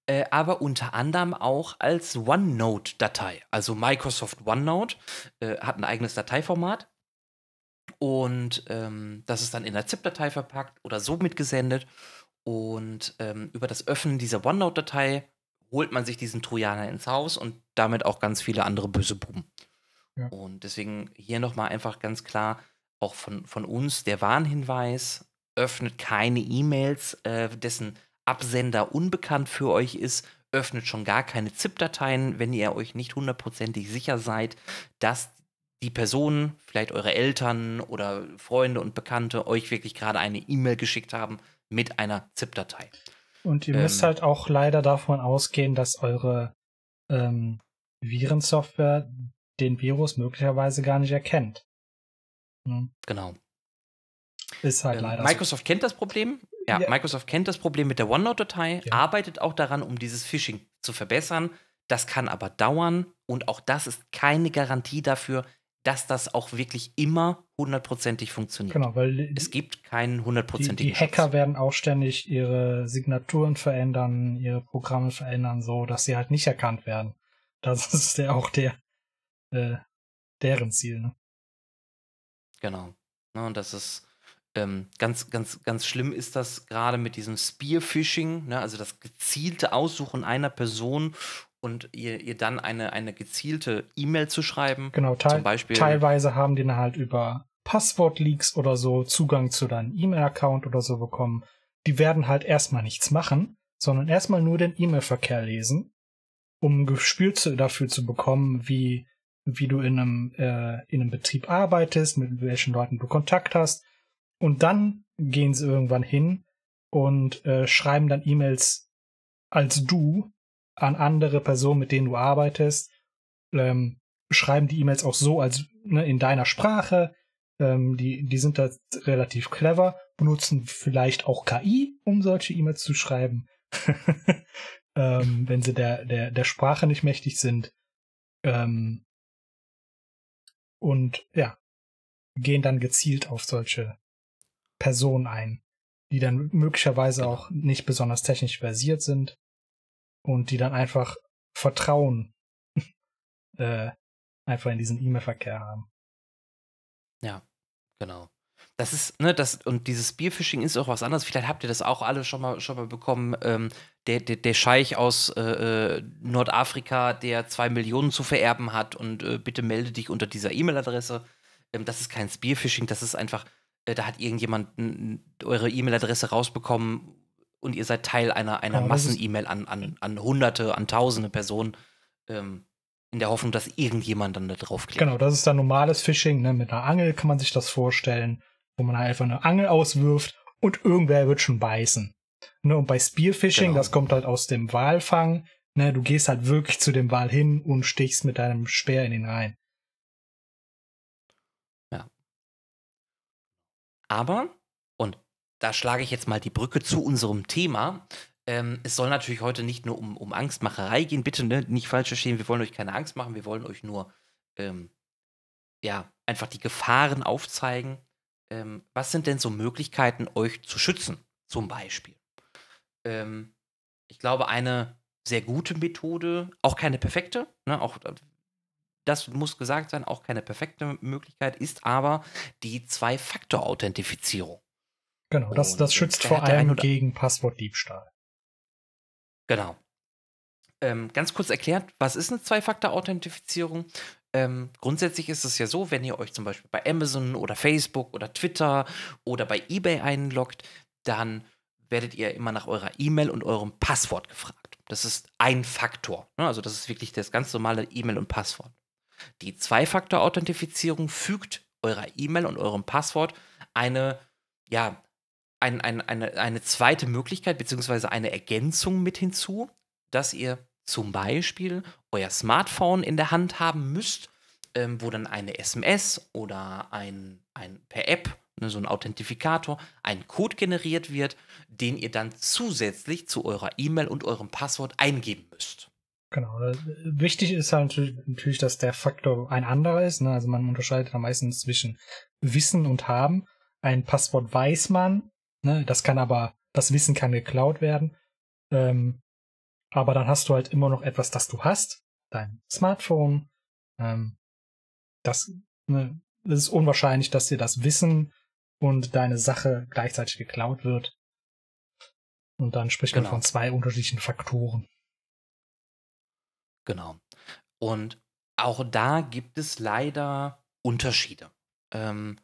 äh, aber unter anderem auch als OneNote-Datei. Also Microsoft OneNote äh, hat ein eigenes Dateiformat und ähm, das ist dann in der ZIP-Datei verpackt oder so mitgesendet. Und ähm, über das Öffnen dieser OneNote-Datei holt man sich diesen Trojaner ins Haus und damit auch ganz viele andere böse Buben. Ja. Und deswegen hier nochmal einfach ganz klar, auch von, von uns der Warnhinweis, öffnet keine E-Mails, äh, dessen Absender unbekannt für euch ist, öffnet schon gar keine ZIP-Dateien, wenn ihr euch nicht hundertprozentig sicher seid, dass die Person, vielleicht eure Eltern oder Freunde und Bekannte, euch wirklich gerade eine E-Mail geschickt haben mit einer ZIP-Datei. Und ihr ähm, müsst halt auch leider davon ausgehen, dass eure ähm, Virensoftware den Virus möglicherweise gar nicht erkennt. Hm. Genau. Ist halt ähm, leider. Microsoft so. kennt das Problem. Ja, ja, Microsoft kennt das Problem mit der OneNote-Datei, ja. arbeitet auch daran, um dieses Phishing zu verbessern. Das kann aber dauern und auch das ist keine Garantie dafür, dass das auch wirklich immer hundertprozentig funktioniert. Genau, weil es gibt keinen die, hundertprozentigen die Hacker Schutz. werden auch ständig ihre Signaturen verändern, ihre Programme verändern, so dass sie halt nicht erkannt werden. Das (laughs) ist ja auch der äh, deren Ziel. Ne? Genau. Ne, und das ist ähm, ganz, ganz, ganz schlimm ist das gerade mit diesem Spearfishing, ne, also das gezielte Aussuchen einer Person und ihr, ihr dann eine, eine gezielte E-Mail zu schreiben. Genau, Zum Beispiel, teilweise haben die dann halt über Passwortleaks oder so Zugang zu deinem E-Mail-Account oder so bekommen. Die werden halt erstmal nichts machen, sondern erstmal nur den E-Mail-Verkehr lesen, um ein Gespür zu, dafür zu bekommen, wie, wie du in einem, äh, in einem Betrieb arbeitest, mit welchen Leuten du Kontakt hast. Und dann gehen sie irgendwann hin und äh, schreiben dann E-Mails als du an andere Personen, mit denen du arbeitest, ähm, schreiben die E-Mails auch so als ne, in deiner Sprache. Ähm, die, die sind da relativ clever, benutzen vielleicht auch KI, um solche E-Mails zu schreiben, (laughs) ähm, wenn sie der, der, der Sprache nicht mächtig sind. Ähm, und ja, gehen dann gezielt auf solche Personen ein, die dann möglicherweise Genau. auch nicht besonders technisch versiert sind und die dann einfach Vertrauen (laughs) äh, einfach in diesen E-Mail-Verkehr haben. Ja, genau. Das ist, ne, das, und dieses Spearfishing ist auch was anderes. Vielleicht habt ihr das auch alle schon mal, schon mal bekommen. Ähm, der, der, der Scheich aus äh, äh, Nordafrika, der zwei Millionen zu vererben hat und äh, bitte melde dich unter dieser E-Mail-Adresse. Ähm, das ist kein Spearfishing, das ist einfach, äh, da hat irgendjemand eure E-Mail-Adresse rausbekommen und ihr seid Teil einer, einer ist- Massen-E-Mail an, an, an Hunderte, an Tausende Personen. Ähm, in der Hoffnung, dass irgendjemand dann da draufklickt. Genau, das ist dann normales Phishing. Ne? Mit einer Angel kann man sich das vorstellen, wo man einfach eine Angel auswirft und irgendwer wird schon beißen. Ne? Und bei Spearfishing, Genau. das kommt halt aus dem Walfang. Ne? Du gehst halt wirklich zu dem Wal hin und stichst mit deinem Speer in ihn rein. Aber, und da schlage ich jetzt mal die Brücke zu unserem Thema, ähm, es soll natürlich heute nicht nur um, um Angstmacherei gehen. Bitte ne, nicht falsch verstehen, wir wollen euch keine Angst machen, wir wollen euch nur ähm, ja, einfach die Gefahren aufzeigen. Ähm, was sind denn so Möglichkeiten, euch zu schützen, zum Beispiel? Ähm, ich glaube, eine sehr gute Methode, auch keine perfekte, ne, auch äh, das muss gesagt sein, auch keine perfekte Möglichkeit, ist aber die Zwei-Faktor-Authentifizierung. Genau, das, das schützt vor allem gegen Passwortdiebstahl. Genau. Ähm, ganz kurz erklärt, was ist eine Zwei-Faktor-Authentifizierung? Ähm, grundsätzlich ist es ja so, wenn ihr euch zum Beispiel bei Amazon oder Facebook oder Twitter oder bei eBay einloggt, dann werdet ihr immer nach eurer E-Mail und eurem Passwort gefragt. Das ist ein Faktor. Ne? Also das ist wirklich das ganz normale E-Mail und Passwort. Die Zwei-Faktor-Authentifizierung fügt eurer E-Mail und eurem Passwort eine, ja, ein, ein, eine, eine zweite Möglichkeit beziehungsweise eine Ergänzung mit hinzu, dass ihr zum Beispiel euer Smartphone in der Hand haben müsst, ähm, wo dann eine SMS oder ein, ein per App, ne, so ein Authentifikator, ein Code generiert wird, den ihr dann zusätzlich zu eurer E-Mail und eurem Passwort eingeben müsst. Genau. äh, Wichtig ist halt natürlich, dass der Faktor ein anderer ist. Ne? Also man unterscheidet da meistens zwischen Wissen und Haben. Ein Passwort weiß man, ne? das kann aber, das Wissen kann geklaut werden. Ähm, aber dann hast du halt immer noch etwas, das du hast. Dein Smartphone. Ähm, das, ne, es ist unwahrscheinlich, dass dir das Wissen und deine Sache gleichzeitig geklaut wird. Und dann spricht man Genau. von zwei unterschiedlichen Faktoren. Genau. Und auch da gibt es leider Unterschiede. Ähm,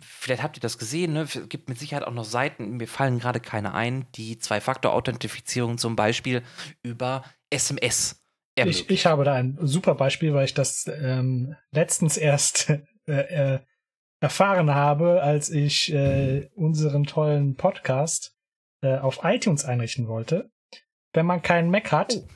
vielleicht habt ihr das gesehen, ne? Es gibt mit Sicherheit auch noch Seiten, mir fallen gerade keine ein, die Zwei-Faktor-Authentifizierung zum Beispiel über SMS Ich, ich habe da ein super Beispiel, weil ich das ähm, letztens erst (laughs) äh, äh, erfahren habe, als ich äh, unseren tollen Podcast äh, auf iTunes einrichten wollte. Wenn man keinen Mac hat Oh.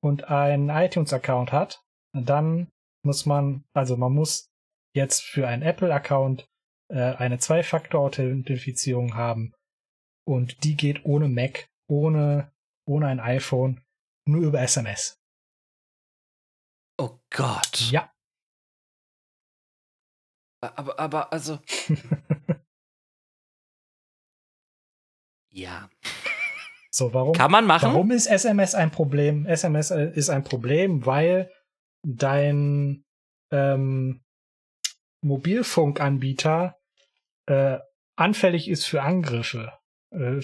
und einen iTunes-Account hat, dann muss man, also man muss jetzt für einen Apple-Account äh, eine Zwei-Faktor-Authentifizierung haben und die geht ohne Mac, ohne, ohne ein iPhone, nur über SMS. Oh Gott. Ja. Aber, aber, also. (laughs) ja. So, warum? Kann man machen. Warum ist SMS ein Problem? SMS äh, ist ein Problem, weil dein ähm, Mobilfunkanbieter äh, anfällig ist für Angriffe. Äh,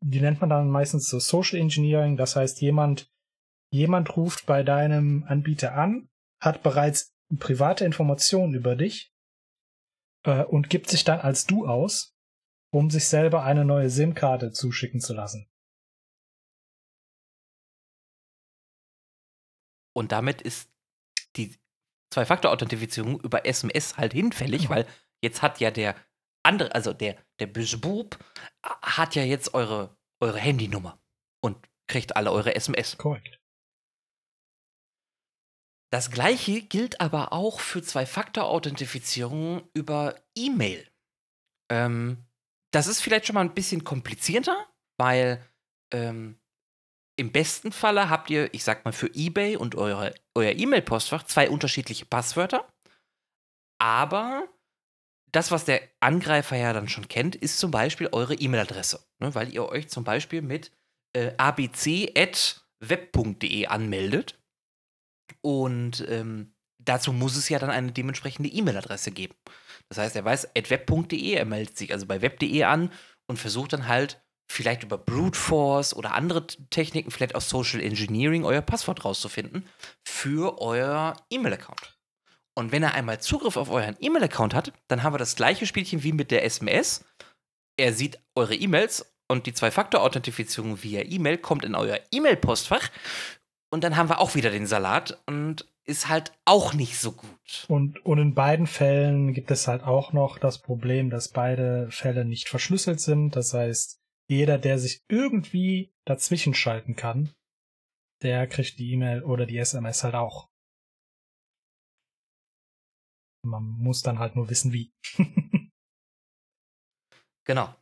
die nennt man dann meistens so Social Engineering. Das heißt, jemand, jemand ruft bei deinem Anbieter an, hat bereits private Informationen über dich äh, und gibt sich dann als du aus, um sich selber eine neue SIM-Karte zuschicken zu lassen. Und damit ist die Zwei-Faktor-Authentifizierung über SMS halt hinfällig, weil jetzt hat ja der andere, also der, der böse Bub, hat ja jetzt eure, eure Handynummer und kriegt alle eure SMS. Korrekt. Das gleiche gilt aber auch für Zwei-Faktor-Authentifizierung über E-Mail. Ähm, das ist vielleicht schon mal ein bisschen komplizierter, weil ähm, im besten Falle habt ihr, ich sag mal, für eBay und eure, euer E-Mail-Postfach zwei unterschiedliche Passwörter. Aber das, was der Angreifer ja dann schon kennt, ist zum Beispiel eure E-Mail-Adresse. Ne, weil ihr euch zum Beispiel mit äh, abc.web.de anmeldet. Und ähm, dazu muss es ja dann eine dementsprechende E-Mail-Adresse geben. Das heißt, er weiß, at web.de, er meldet sich also bei web.de an und versucht dann halt vielleicht über Brute Force oder andere Techniken, vielleicht aus Social Engineering, euer Passwort rauszufinden für euer E-Mail-Account. Und wenn er einmal Zugriff auf euren E-Mail-Account hat, dann haben wir das gleiche Spielchen wie mit der SMS. Er sieht eure E-Mails und die Zwei-Faktor-Authentifizierung via E-Mail kommt in euer E-Mail-Postfach. Und dann haben wir auch wieder den Salat und ist halt auch nicht so gut. Und, und in beiden Fällen gibt es halt auch noch das Problem, dass beide Fälle nicht verschlüsselt sind. Das heißt, jeder, der sich irgendwie dazwischen schalten kann, der kriegt die E-Mail oder die SMS halt auch. Man muss dann halt nur wissen, wie. (laughs) genau.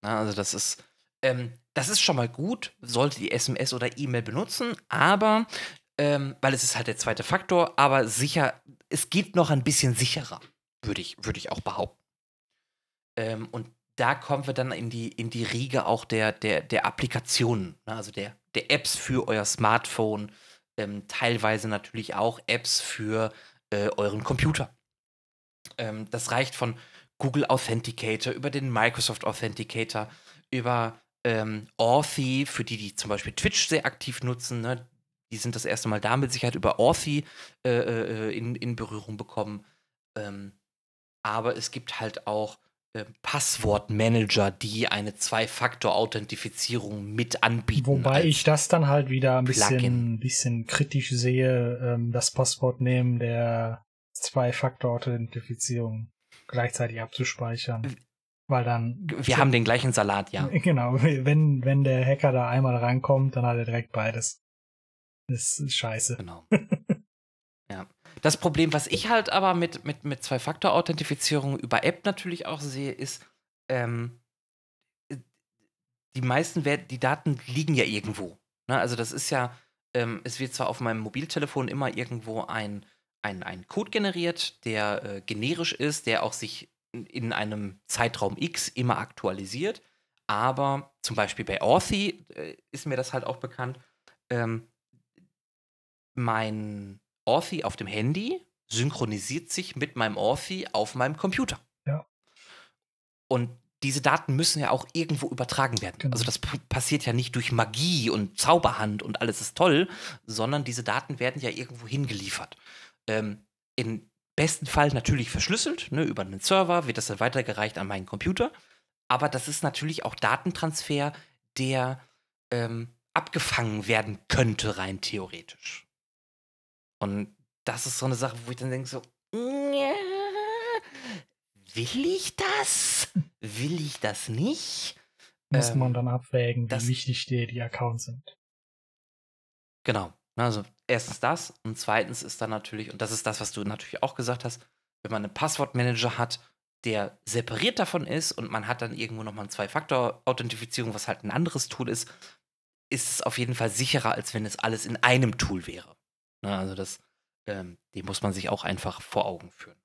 Also das ist, ähm, das ist schon mal gut, sollte die SMS oder E-Mail benutzen, aber ähm, weil es ist halt der zweite Faktor, aber sicher, es geht noch ein bisschen sicherer, würde ich, würd ich auch behaupten. Ähm, und da kommen wir dann in die, in die Riege auch der, der, der Applikationen, ne? also der, der Apps für euer Smartphone, ähm, teilweise natürlich auch Apps für äh, euren Computer. Ähm, das reicht von Google Authenticator über den Microsoft Authenticator, über ähm, Authy, für die, die zum Beispiel Twitch sehr aktiv nutzen. Ne? Die sind das erste Mal damit Sicherheit über Authy äh, äh, in, in Berührung bekommen. Ähm, aber es gibt halt auch äh, Passwortmanager, die eine Zwei-Faktor-Authentifizierung mit anbieten. Wobei ich das dann halt wieder ein bisschen, bisschen kritisch sehe, ähm, das Passwort nehmen der Zwei-Faktor-Authentifizierung gleichzeitig abzuspeichern. Weil dann. Wir haben den gleichen Salat, ja. Genau. (laughs) Wenn, wenn der Hacker da einmal rankommt, dann hat er direkt beides. Das ist scheiße. Genau. (laughs) ja. Das Problem, was ich halt aber mit, mit, mit Zwei-Faktor-Authentifizierung über App natürlich auch sehe, ist, ähm, die meisten Wert die Daten liegen ja irgendwo. Ne? Also das ist ja, ähm, es wird zwar auf meinem Mobiltelefon immer irgendwo ein, ein, ein Code generiert, der äh, generisch ist, der auch sich in, in einem Zeitraum X immer aktualisiert, aber zum Beispiel bei Authy äh, ist mir das halt auch bekannt, ähm, mein Authy auf dem Handy synchronisiert sich mit meinem Authy auf meinem Computer. Ja. Und diese Daten müssen ja auch irgendwo übertragen werden. Genau. Also das passiert ja nicht durch Magie und Zauberhand und alles ist toll, sondern diese Daten werden ja irgendwo hingeliefert. Ähm, Im besten Fall natürlich verschlüsselt, ne, über einen Server wird das dann weitergereicht an meinen Computer. Aber das ist natürlich auch Datentransfer, der ähm, abgefangen werden könnte, rein theoretisch. Und das ist so eine Sache, wo ich dann denke so, will ich das? Will ich das nicht? Muss Ähm, man dann abwägen, wie wichtig dir die Accounts sind. Genau. Also erstens das und zweitens ist dann natürlich, und das ist das, was du natürlich auch gesagt hast, wenn man einen Passwortmanager hat, der separiert davon ist und man hat dann irgendwo nochmal eine Zwei-Faktor-Authentifizierung, was halt ein anderes Tool ist, ist es auf jeden Fall sicherer, als wenn es alles in einem Tool wäre. Ne, also das, ähm, die muss man sich auch einfach vor Augen führen.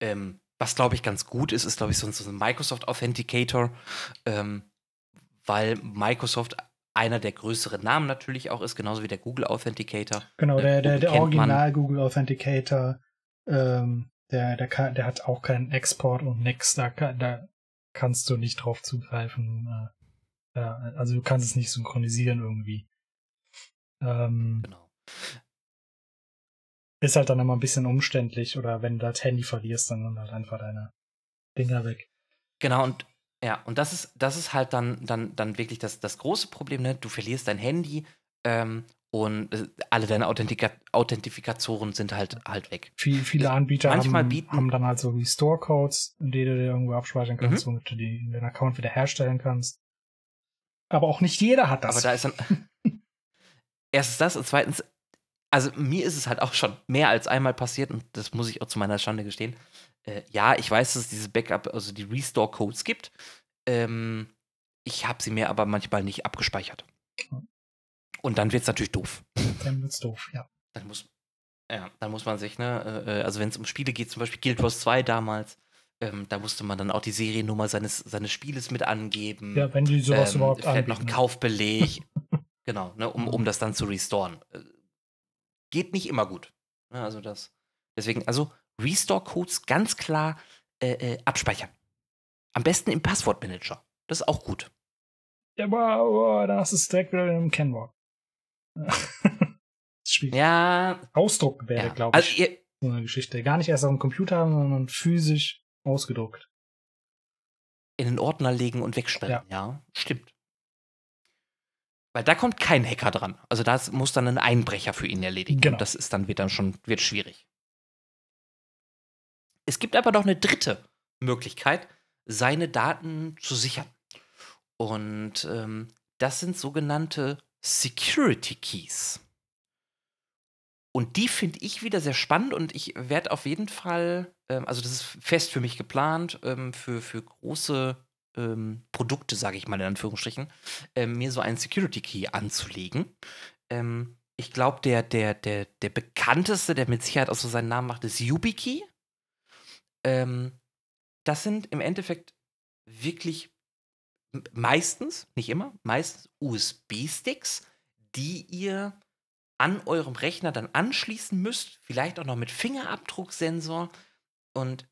Ähm, was, glaube ich, ganz gut ist, ist, glaube ich, so, so ein Microsoft Authenticator, ähm, weil Microsoft einer der größeren Namen natürlich auch ist, genauso wie der Google Authenticator. Genau, der, der, der Original Google Authenticator, ähm, der, der, kann, der hat auch keinen Export und nix, da, da kannst du nicht drauf zugreifen. Äh, ja, also du kannst es nicht synchronisieren irgendwie. Ähm, genau. Ist halt dann immer ein bisschen umständlich oder wenn du das Handy verlierst, dann sind halt einfach deine Dinger weg. Genau, und ja, und das ist, das ist halt dann, dann, dann wirklich das, das große Problem, ne? Du verlierst dein Handy ähm, und äh, alle deine Authentika Authentifikatoren sind halt halt weg. Viel, viele Anbieter Manchmal haben, bieten, haben dann halt so Restore-Codes, die du dir irgendwo abspeichern kannst, mhm. womit du die, den Account wieder herstellen kannst. Aber auch nicht jeder hat das. Aber da ist dann. (laughs) erstens das und zweitens, also mir ist es halt auch schon mehr als einmal passiert und das muss ich auch zu meiner Schande gestehen. Äh, ja, ich weiß, dass es diese Backup, also die Restore-Codes gibt. Ähm, ich habe sie mir aber manchmal nicht abgespeichert. Und dann wird es natürlich doof. Dann wird's doof, ja. Dann muss, ja, dann muss man sich, ne, äh, also wenn es um Spiele geht, zum Beispiel Guild Wars 2 damals, ähm, da musste man dann auch die Seriennummer seines, seines Spieles mit angeben. Ja, wenn die sowas ähm, überhaupt Vielleicht noch einen Kaufbeleg. (laughs) genau, ne, um, um das dann zu restoren. Äh, geht nicht immer gut. Ja, also das. Deswegen, also Restore-Codes ganz klar äh, äh, abspeichern. Am besten im Passwortmanager. Das ist auch gut. Ja, aber, aber dann hast du es direkt wieder im Kennwort. (laughs) ja. Ausdruck wäre, ja. glaube ich, also, so eine Geschichte. Gar nicht erst auf dem Computer haben, sondern physisch ausgedruckt. In den Ordner legen und wegschneiden, ja. ja. Stimmt. Weil da kommt kein Hacker dran. Also das muss dann ein Einbrecher für ihn erledigen. Genau. Und das ist dann wird dann schon wird schwierig. Es gibt aber noch eine dritte Möglichkeit, seine Daten zu sichern. Und ähm, das sind sogenannte Security Keys. Und die finde ich wieder sehr spannend und ich werde auf jeden Fall, ähm, also das ist fest für mich geplant, ähm, für, für große ähm, Produkte, sage ich mal in Anführungsstrichen, ähm, mir so einen Security Key anzulegen. Ähm, ich glaube, der, der, der, der bekannteste, der mit Sicherheit auch so seinen Namen macht, ist YubiKey. Ähm, das sind im Endeffekt wirklich meistens, nicht immer, meistens USB-Sticks, die ihr an eurem Rechner dann anschließen müsst, vielleicht auch noch mit Fingerabdrucksensor. Und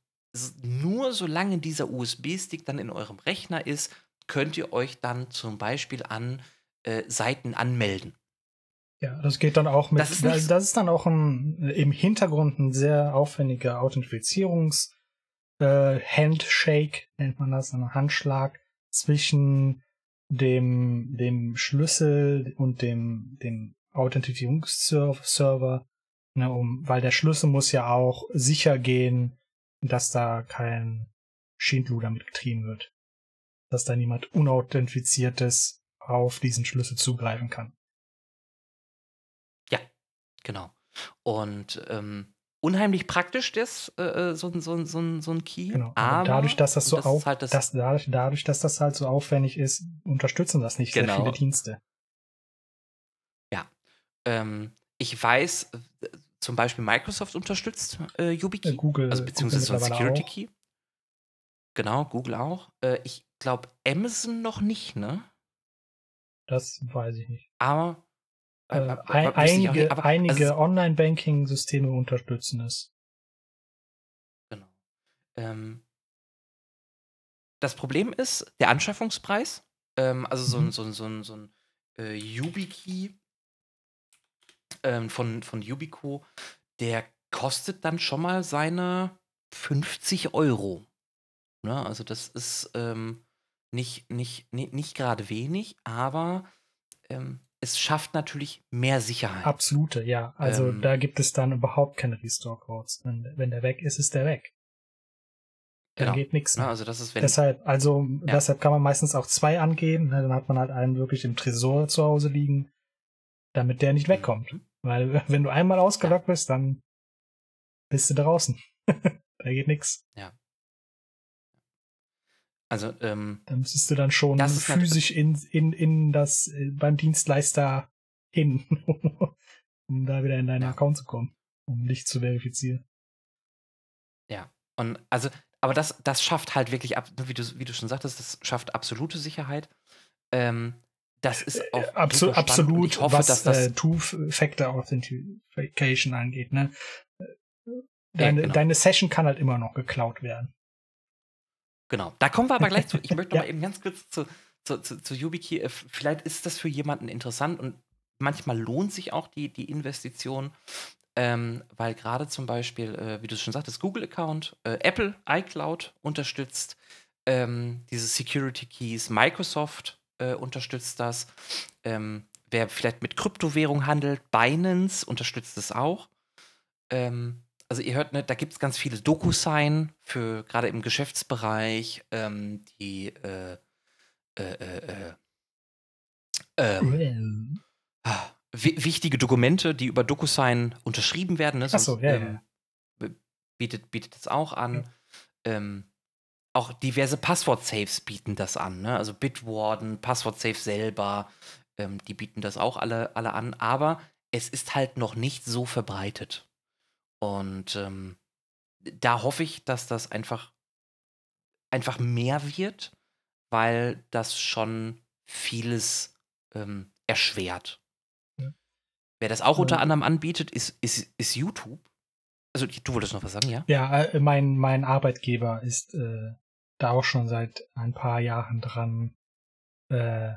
nur solange dieser USB-Stick dann in eurem Rechner ist, könnt ihr euch dann zum Beispiel an äh, Seiten anmelden. Ja, das geht dann auch mit. Das ist, das, das ist dann auch ein, im Hintergrund ein sehr aufwendiger Authentifizierungs- äh, Handshake, nennt man das, ein Handschlag zwischen dem, dem Schlüssel und dem, dem Authentifizierungsserver, ne, um, weil der Schlüssel muss ja auch sicher gehen, dass da kein Schindluder mitgetrieben wird. Dass da niemand Unauthentifiziertes auf diesen Schlüssel zugreifen kann. Ja, genau. Und ähm, unheimlich praktisch, das, äh, äh so, so, so, so ein Key. Genau. Aber dadurch, dass das so das auf, halt das dass, dadurch, dadurch, dass das halt so aufwendig ist, unterstützen das nicht genau. sehr viele Dienste. Ja. Ähm, ich weiß, äh, zum Beispiel Microsoft unterstützt äh, YubiKey. Ja, Google. Also beziehungsweise Google so ein Security auch. Key. Genau, Google auch. Äh, ich glaube, Amazon noch nicht, ne? Das weiß ich nicht. Aber äh, äh, ein, einige, aber, einige also, Online-Banking-Systeme unterstützen es. Genau. Ähm, das Problem ist der Anschaffungspreis. Ähm, also so ein, mhm. so ein, so ein, so ein äh, YubiKey ähm, von, von Yubico, der kostet dann schon mal seine 50 Euro. Ne? Also das ist ähm, nicht, nicht, nicht, nicht gerade wenig, aber ähm, es schafft natürlich mehr Sicherheit. Absolute, ja. Also ähm, da gibt es dann überhaupt keine Restore-Codes. Wenn, wenn der weg ist, ist der weg. Dann genau. geht nichts. Also das ist, wenn deshalb, also ja. deshalb kann man meistens auch zwei angeben. Ne? Dann hat man halt einen wirklich im Tresor zu Hause liegen, damit der nicht wegkommt. Mhm. Weil (laughs) wenn du einmal ausgelockt bist, dann bist du draußen. (laughs) da geht nichts. Ja. Also, ähm, da müsstest du dann schon physisch in, in, in das, äh, beim Dienstleister hin, (laughs) um da wieder in deinen ja. Account zu kommen, um dich zu verifizieren. Ja. Und also, aber das, das schafft halt wirklich, wie du, wie du schon sagtest, das schafft absolute Sicherheit. Ähm, das ist Äh, auch Absu absolut, ich hoffe, was dass das äh, Two-Factor Authentication angeht. Ne? Deine, genau. deine Session kann halt immer noch geklaut werden. Genau, da kommen wir aber gleich zu. Ich (laughs) möchte noch Ja. mal eben ganz kurz zu, zu, zu, zu YubiKey. Äh, Vielleicht ist das für jemanden interessant und manchmal lohnt sich auch die, die Investition, ähm, weil gerade zum Beispiel, äh, wie du schon sagtest, Google-Account, äh, Apple, iCloud unterstützt ähm, diese Security Keys, Microsoft äh, unterstützt das. Ähm, wer vielleicht mit Kryptowährung handelt, Binance unterstützt es auch. Ähm, also ihr hört, ne, da gibt es ganz viele DocuSign für gerade im Geschäftsbereich, ähm, die äh, äh, äh, äh, ähm, ah, wi wichtige Dokumente, die über DocuSign unterschrieben werden. Ne? Ach so, ja, ähm, Bietet, bietet das auch an. Ähm, auch diverse Passwort-Safes bieten das an. Ne? Also Bitwarden, Passwort-Safe selber, ähm, die bieten das auch alle, alle an. Aber es ist halt noch nicht so verbreitet. Und ähm, da hoffe ich, dass das einfach, einfach mehr wird, weil das schon vieles ähm, erschwert. Ja. Wer das auch unter Ähm. anderem anbietet, ist, ist, ist YouTube. Also, du wolltest noch was sagen, ja? Ja, äh, mein, mein Arbeitgeber ist äh, da auch schon seit ein paar Jahren dran, äh,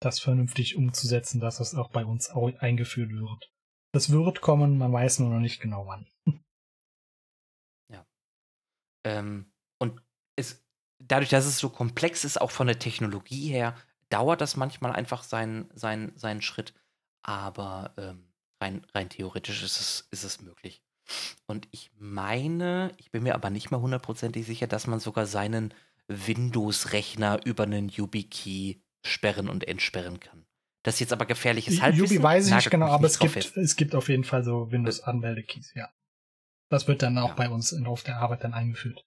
das vernünftig umzusetzen, dass das auch bei uns eingeführt wird. Das wird kommen, man weiß nur noch nicht genau wann. (laughs) Ähm, und es, dadurch, dass es so komplex ist, auch von der Technologie her, dauert das manchmal einfach seinen, seinen, seinen Schritt. Aber ähm, rein, rein theoretisch ist es, ist es möglich. Und ich meine, ich bin mir aber nicht mehr hundertprozentig sicher, dass man sogar seinen Windows-Rechner über einen YubiKey sperren und entsperren kann. Das ist jetzt aber gefährliches Halbwissen. Yubi weiß ich nicht genau, aber es drauf gibt, fest. es gibt auf jeden Fall so Windows-Anmeldekeys, ja. Das wird dann auch Ja. bei uns in, auf der Arbeit dann eingeführt.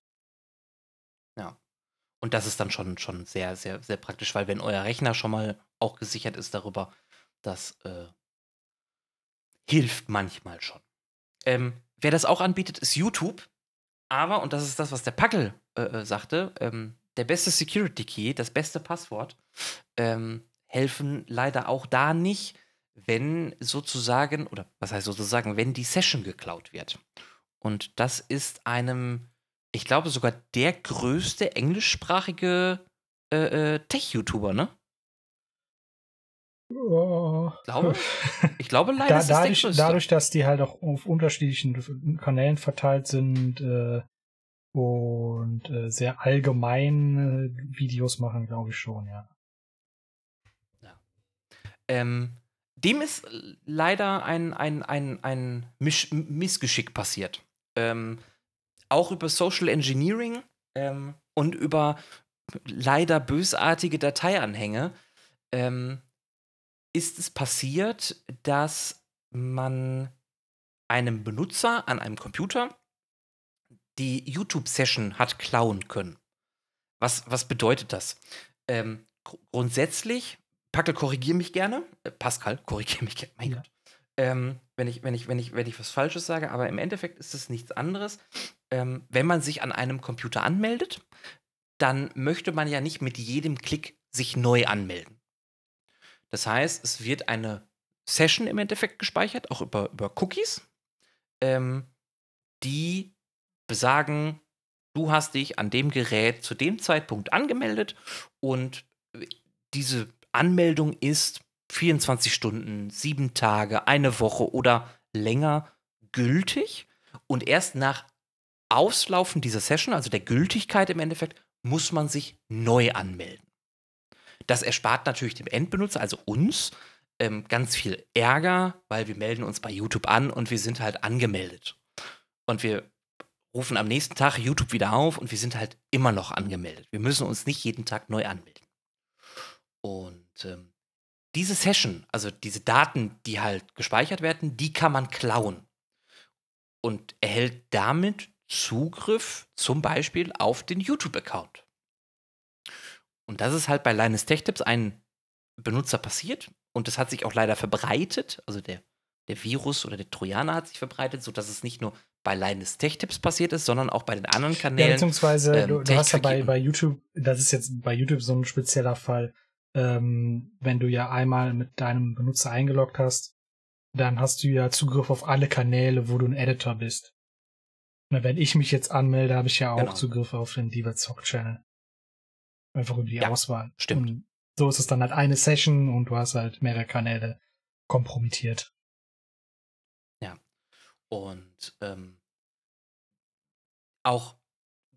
Und das ist dann schon, schon sehr, sehr, sehr praktisch, weil wenn euer Rechner schon mal auch gesichert ist darüber, das äh, hilft manchmal schon. Ähm, wer das auch anbietet, ist YouTube. Aber, und das ist das, was der Packel äh, äh, sagte, ähm, der beste Security Key, das beste Passwort, ähm, helfen leider auch da nicht, wenn sozusagen, oder was heißt sozusagen, wenn die Session geklaut wird. Und das ist einem ich glaube sogar der größte englischsprachige äh, äh, Tech-YouTuber, ne? Oh. Glaube? Ich glaube (laughs) leider Da, ist dadurch, größte. dadurch, dass die halt auch auf unterschiedlichen Kanälen verteilt sind äh, und äh, sehr allgemein Videos machen, glaube ich schon, ja. Ähm, dem ist leider ein, ein, ein, ein Misch Missgeschick passiert. Ähm, auch über Social Engineering ähm, und über leider bösartige Dateianhänge ähm, ist es passiert, dass man einem Benutzer an einem Computer die YouTube-Session hat klauen können. Was, was bedeutet das? Ähm, gr grundsätzlich, Packel, korrigier mich gerne. Äh, Pascal, (laughs) korrigier mich gerne. Mein Ja. Gott. Ähm, wenn, ich, wenn, ich, wenn, ich, wenn ich was Falsches sage, aber im Endeffekt ist es nichts anderes. Ähm, wenn man sich an einem Computer anmeldet, dann möchte man ja nicht mit jedem Klick sich neu anmelden. Das heißt, es wird eine Session im Endeffekt gespeichert, auch über, über Cookies, ähm, die besagen, du hast dich an dem Gerät zu dem Zeitpunkt angemeldet und diese Anmeldung ist 24 Stunden, sieben Tage, eine Woche oder länger gültig und erst nach Auslaufen dieser Session, also der Gültigkeit im Endeffekt, muss man sich neu anmelden. Das erspart natürlich dem Endbenutzer, also uns, ähm, ganz viel Ärger, weil wir melden uns bei YouTube an und wir sind halt angemeldet. Und wir rufen am nächsten Tag YouTube wieder auf und wir sind halt immer noch angemeldet. Wir müssen uns nicht jeden Tag neu anmelden. Und ähm, diese Session, also diese Daten, die halt gespeichert werden, die kann man klauen. Und erhält damit Zugriff zum Beispiel auf den YouTube-Account. Und das ist halt bei Linus Tech Tips ein Benutzer passiert und das hat sich auch leider verbreitet. Also der, der Virus oder der Trojaner hat sich verbreitet, sodass es nicht nur bei Linus Tech Tips passiert ist, sondern auch bei den anderen Kanälen. Ja, beziehungsweise ähm, du, du hast ja bei, bei YouTube, das ist jetzt bei YouTube so ein spezieller Fall, ähm, wenn du ja einmal mit deinem Benutzer eingeloggt hast, dann hast du ja Zugriff auf alle Kanäle, wo du ein Editor bist. Na, wenn ich mich jetzt anmelde, habe ich ja auch genau. Zugriff auf den Diva Zock Channel. Einfach über die ja, Auswahl. Stimmt. Und so ist es dann halt eine Session und du hast halt mehrere Kanäle kompromittiert. Ja. Und ähm, auch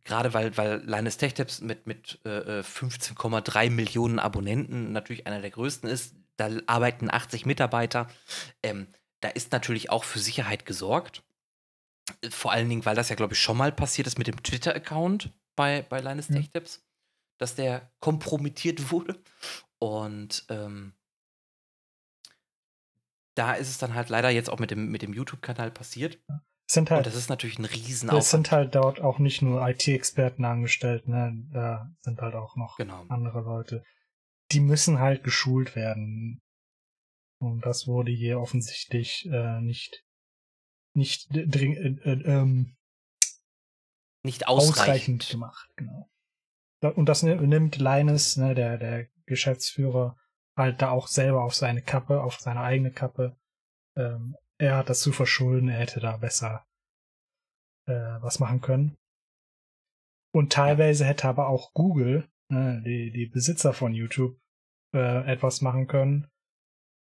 gerade weil, weil Linus Tech Tips mit, mit äh, 15,3 äh, Millionen Abonnenten natürlich einer der größten ist, da arbeiten 80 Mitarbeiter. Ähm, da ist natürlich auch für Sicherheit gesorgt. Vor allen Dingen, weil das ja, glaube ich, schon mal passiert ist mit dem Twitter-Account bei, bei Linus mhm. Tech Tips, dass der kompromittiert (laughs) wurde. Und ähm, da ist es dann halt leider jetzt auch mit dem, mit dem YouTube-Kanal passiert. Sind halt, und das ist natürlich ein riesen Es sind halt dort auch nicht nur IT-Experten angestellt, ne? Da sind halt auch noch genau. andere Leute. Die müssen halt geschult werden. Und das wurde hier offensichtlich äh, nicht nicht dring, äh, äh, ähm, nicht ausreichend. ausreichend. gemacht, genau. Und das nimmt Linus, ne, der der Geschäftsführer, halt da auch selber auf seine Kappe, auf seine eigene Kappe. Ähm, er hat das zu verschulden, er hätte da besser äh, was machen können. Und teilweise hätte aber auch Google, ne, die, die Besitzer von YouTube, äh, etwas machen können.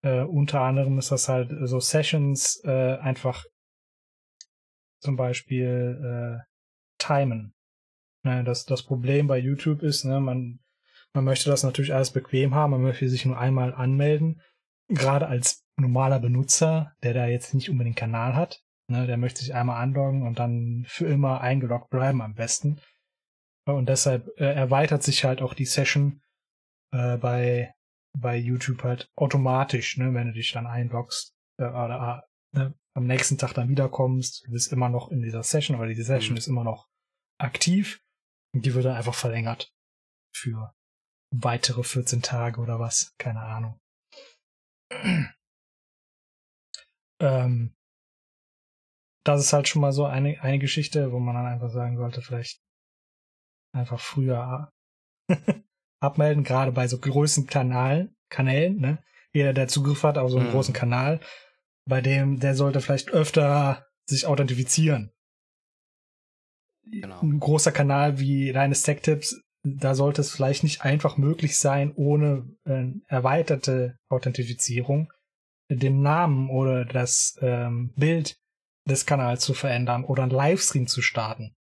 Äh, unter anderem ist das halt so Sessions äh, einfach zum Beispiel äh, timen. Ne, das, das Problem bei YouTube ist, ne, man, man möchte das natürlich alles bequem haben, man möchte sich nur einmal anmelden. Gerade als normaler Benutzer, der da jetzt nicht unbedingt Kanal hat, ne, der möchte sich einmal anloggen und dann für immer eingeloggt bleiben am besten. Und deshalb äh, erweitert sich halt auch die Session äh, bei, bei YouTube halt automatisch, ne, wenn du dich dann einloggst äh, oder äh, am nächsten Tag dann wiederkommst, du bist immer noch in dieser Session, aber diese Session mhm. ist immer noch aktiv und die wird dann einfach verlängert für weitere 14 Tage oder was, keine Ahnung. Ähm, das ist halt schon mal so eine, eine Geschichte, wo man dann einfach sagen sollte, vielleicht einfach früher (laughs) abmelden, gerade bei so großen Kanalen, Kanälen, ne? Jeder, der Zugriff hat auf so einen mhm. großen Kanal, bei dem, der sollte vielleicht öfter sich authentifizieren. Genau. Ein großer Kanal wie reines Tech Tips, da sollte es vielleicht nicht einfach möglich sein, ohne äh, erweiterte Authentifizierung den Namen oder das ähm, Bild des Kanals zu verändern oder einen Livestream zu starten.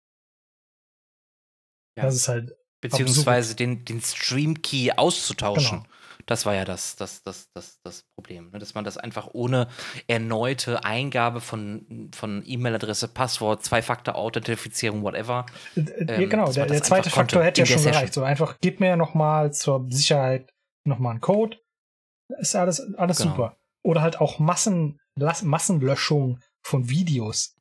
Ja. Das ist halt. Beziehungsweise den, den Stream-Key auszutauschen. Genau. Das war ja das, das, das, das, das Problem, ne? dass man das einfach ohne erneute Eingabe von, von E-Mail-Adresse, Passwort, Zwei-Faktor-Authentifizierung, whatever. Äh, äh, ähm, genau, der, der zweite Faktor hätte ja schon gereicht. So einfach, gib mir nochmal zur Sicherheit nochmal einen Code. Ist alles, alles genau. super. Oder halt auch Massen, Massenlöschung von Videos.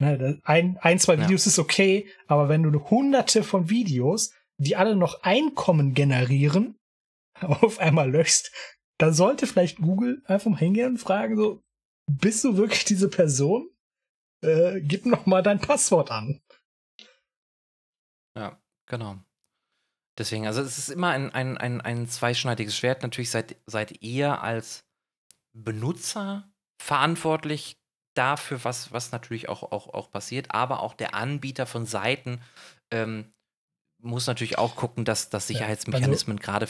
Ne, ein, ein, zwei Videos ja. ist okay, aber wenn du hunderte von Videos, die alle noch Einkommen generieren, (laughs) auf einmal löschst, dann sollte vielleicht Google einfach mal hingehen und fragen so, bist du wirklich diese Person? Äh, gib noch mal dein Passwort an. Ja, genau. Deswegen, also es ist immer ein, ein, ein, ein zweischneidiges Schwert. Natürlich seid, seid ihr als Benutzer verantwortlich dafür, was, was natürlich auch, auch, auch passiert, aber auch der Anbieter von Seiten ähm, muss natürlich auch gucken, dass, dass Sicherheitsmechanismen ja, gerade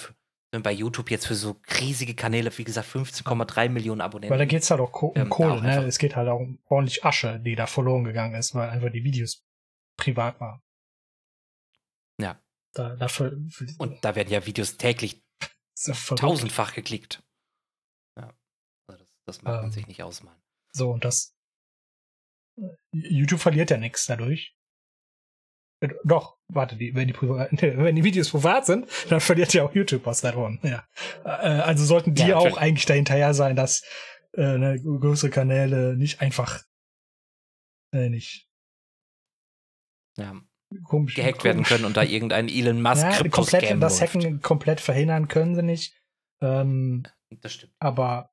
bei YouTube jetzt für so riesige Kanäle, wie gesagt, 15,3 Millionen Abonnenten. Weil da geht es halt auch um ähm, Kohle, ne? Es geht halt auch um ordentlich Asche, die da verloren gegangen ist, weil einfach die Videos privat waren. Ja. Da, dafür, Und da werden ja Videos täglich (laughs) tausendfach geklickt. Das mag ähm, man sich nicht ausmalen. So, und das YouTube verliert ja nichts dadurch. Äh, doch, warte, die, wenn, die, (laughs) wenn die Videos privat sind, dann verliert ja auch YouTube was davon. Ja. Äh, also sollten die ja, auch eigentlich dahinterher sein, dass äh, ne, größere Kanäle nicht einfach äh, nicht ja, komisch, gehackt komisch. werden können und da irgendein Elon Musk ja, komplett das Hacken komplett verhindern können sie nicht. Ähm, das stimmt. Aber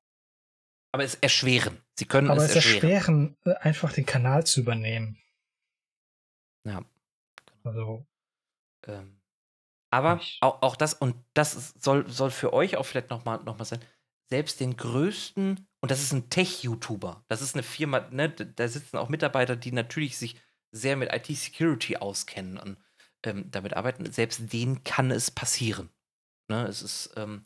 aber es erschweren. Sie können aber es erschweren. Aber es erschweren, einfach den Kanal zu übernehmen. Ja. Also. Ähm, aber auch, auch das, und das soll, soll für euch auch vielleicht nochmal noch mal sein, selbst den größten, und das ist ein Tech-YouTuber, das ist eine Firma, ne, da sitzen auch Mitarbeiter, die natürlich sich sehr mit IT-Security auskennen und ähm, damit arbeiten, selbst denen kann es passieren. Ne, es ist, ähm,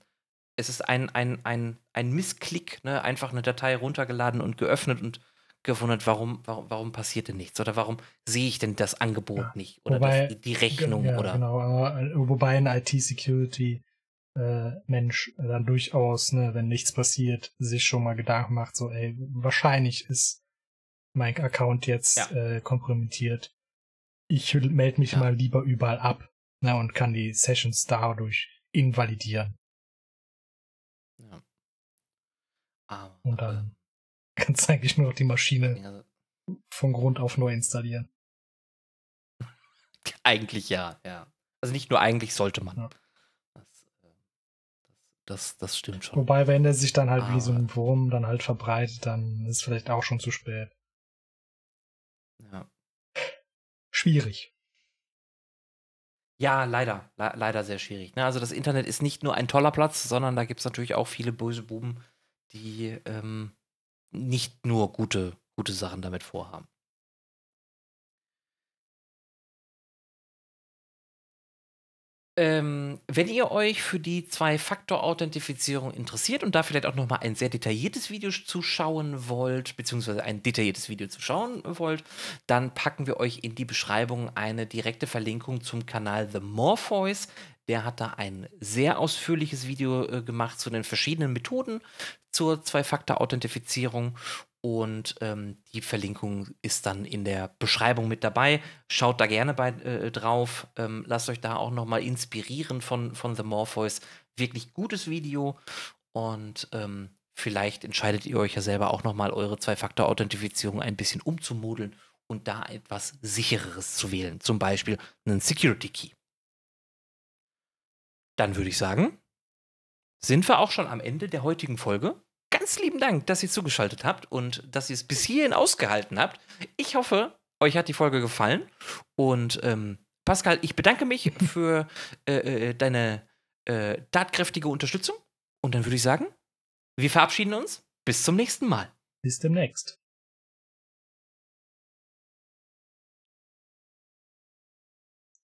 es ist ein, ein, ein, ein Missklick, ne, einfach eine Datei runtergeladen und geöffnet und gewundert, warum, warum, warum passiert denn nichts? Oder warum sehe ich denn das Angebot ja. nicht? Oder wobei, das, die Rechnung? Ja, oder genau, äh, wobei ein IT-Security äh, Mensch dann durchaus, ne, wenn nichts passiert, sich schon mal Gedanken macht, so, ey, wahrscheinlich ist mein Account jetzt ja. äh, kompromittiert. Ich melde mich mal lieber überall ab ne, und kann die Sessions dadurch invalidieren. Ja. Aber, und dann (laughs) kannst du eigentlich nur noch die Maschine von Grund auf neu installieren. (laughs) Eigentlich ja, ja. Also nicht nur eigentlich sollte man. Ja. Das, das stimmt schon. Wobei, wenn der sich dann halt ah. wie so ein Wurm dann halt verbreitet, dann ist es vielleicht auch schon zu spät. Ja. Schwierig. Ja, leider. Le leider sehr schwierig. Ne? Also das Internet ist nicht nur ein toller Platz, sondern da gibt es natürlich auch viele böse Buben, die ähm, nicht nur gute, gute Sachen damit vorhaben. Ähm, wenn ihr euch für die Zwei-Faktor-Authentifizierung interessiert und da vielleicht auch nochmal ein sehr detailliertes Video zuschauen wollt, beziehungsweise ein detailliertes Video zuschauen wollt, dann packen wir euch in die Beschreibung eine direkte Verlinkung zum Kanal The Morpheus. Der hat da ein sehr ausführliches Video äh, gemacht zu den verschiedenen Methoden zur Zwei-Faktor-Authentifizierung und ähm, die Verlinkung ist dann in der Beschreibung mit dabei. Schaut da gerne bei, äh, drauf. Ähm, lasst euch da auch nochmal inspirieren von, von The Morpheus. Wirklich gutes Video. Und ähm, vielleicht entscheidet ihr euch ja selber auch nochmal eure Zwei-Faktor-Authentifizierung ein bisschen umzumodeln und da etwas sichereres zu wählen. Zum Beispiel einen Security Key. Dann würde ich sagen, sind wir auch schon am Ende der heutigen Folge ganz lieben Dank, dass ihr zugeschaltet habt und dass ihr es bis hierhin ausgehalten habt. Ich hoffe, euch hat die Folge gefallen. Und ähm, Pascal, ich bedanke mich (laughs) für äh, äh, deine äh, tatkräftige Unterstützung. Und dann würde ich sagen, wir verabschieden uns. Bis zum nächsten Mal. Bis demnächst.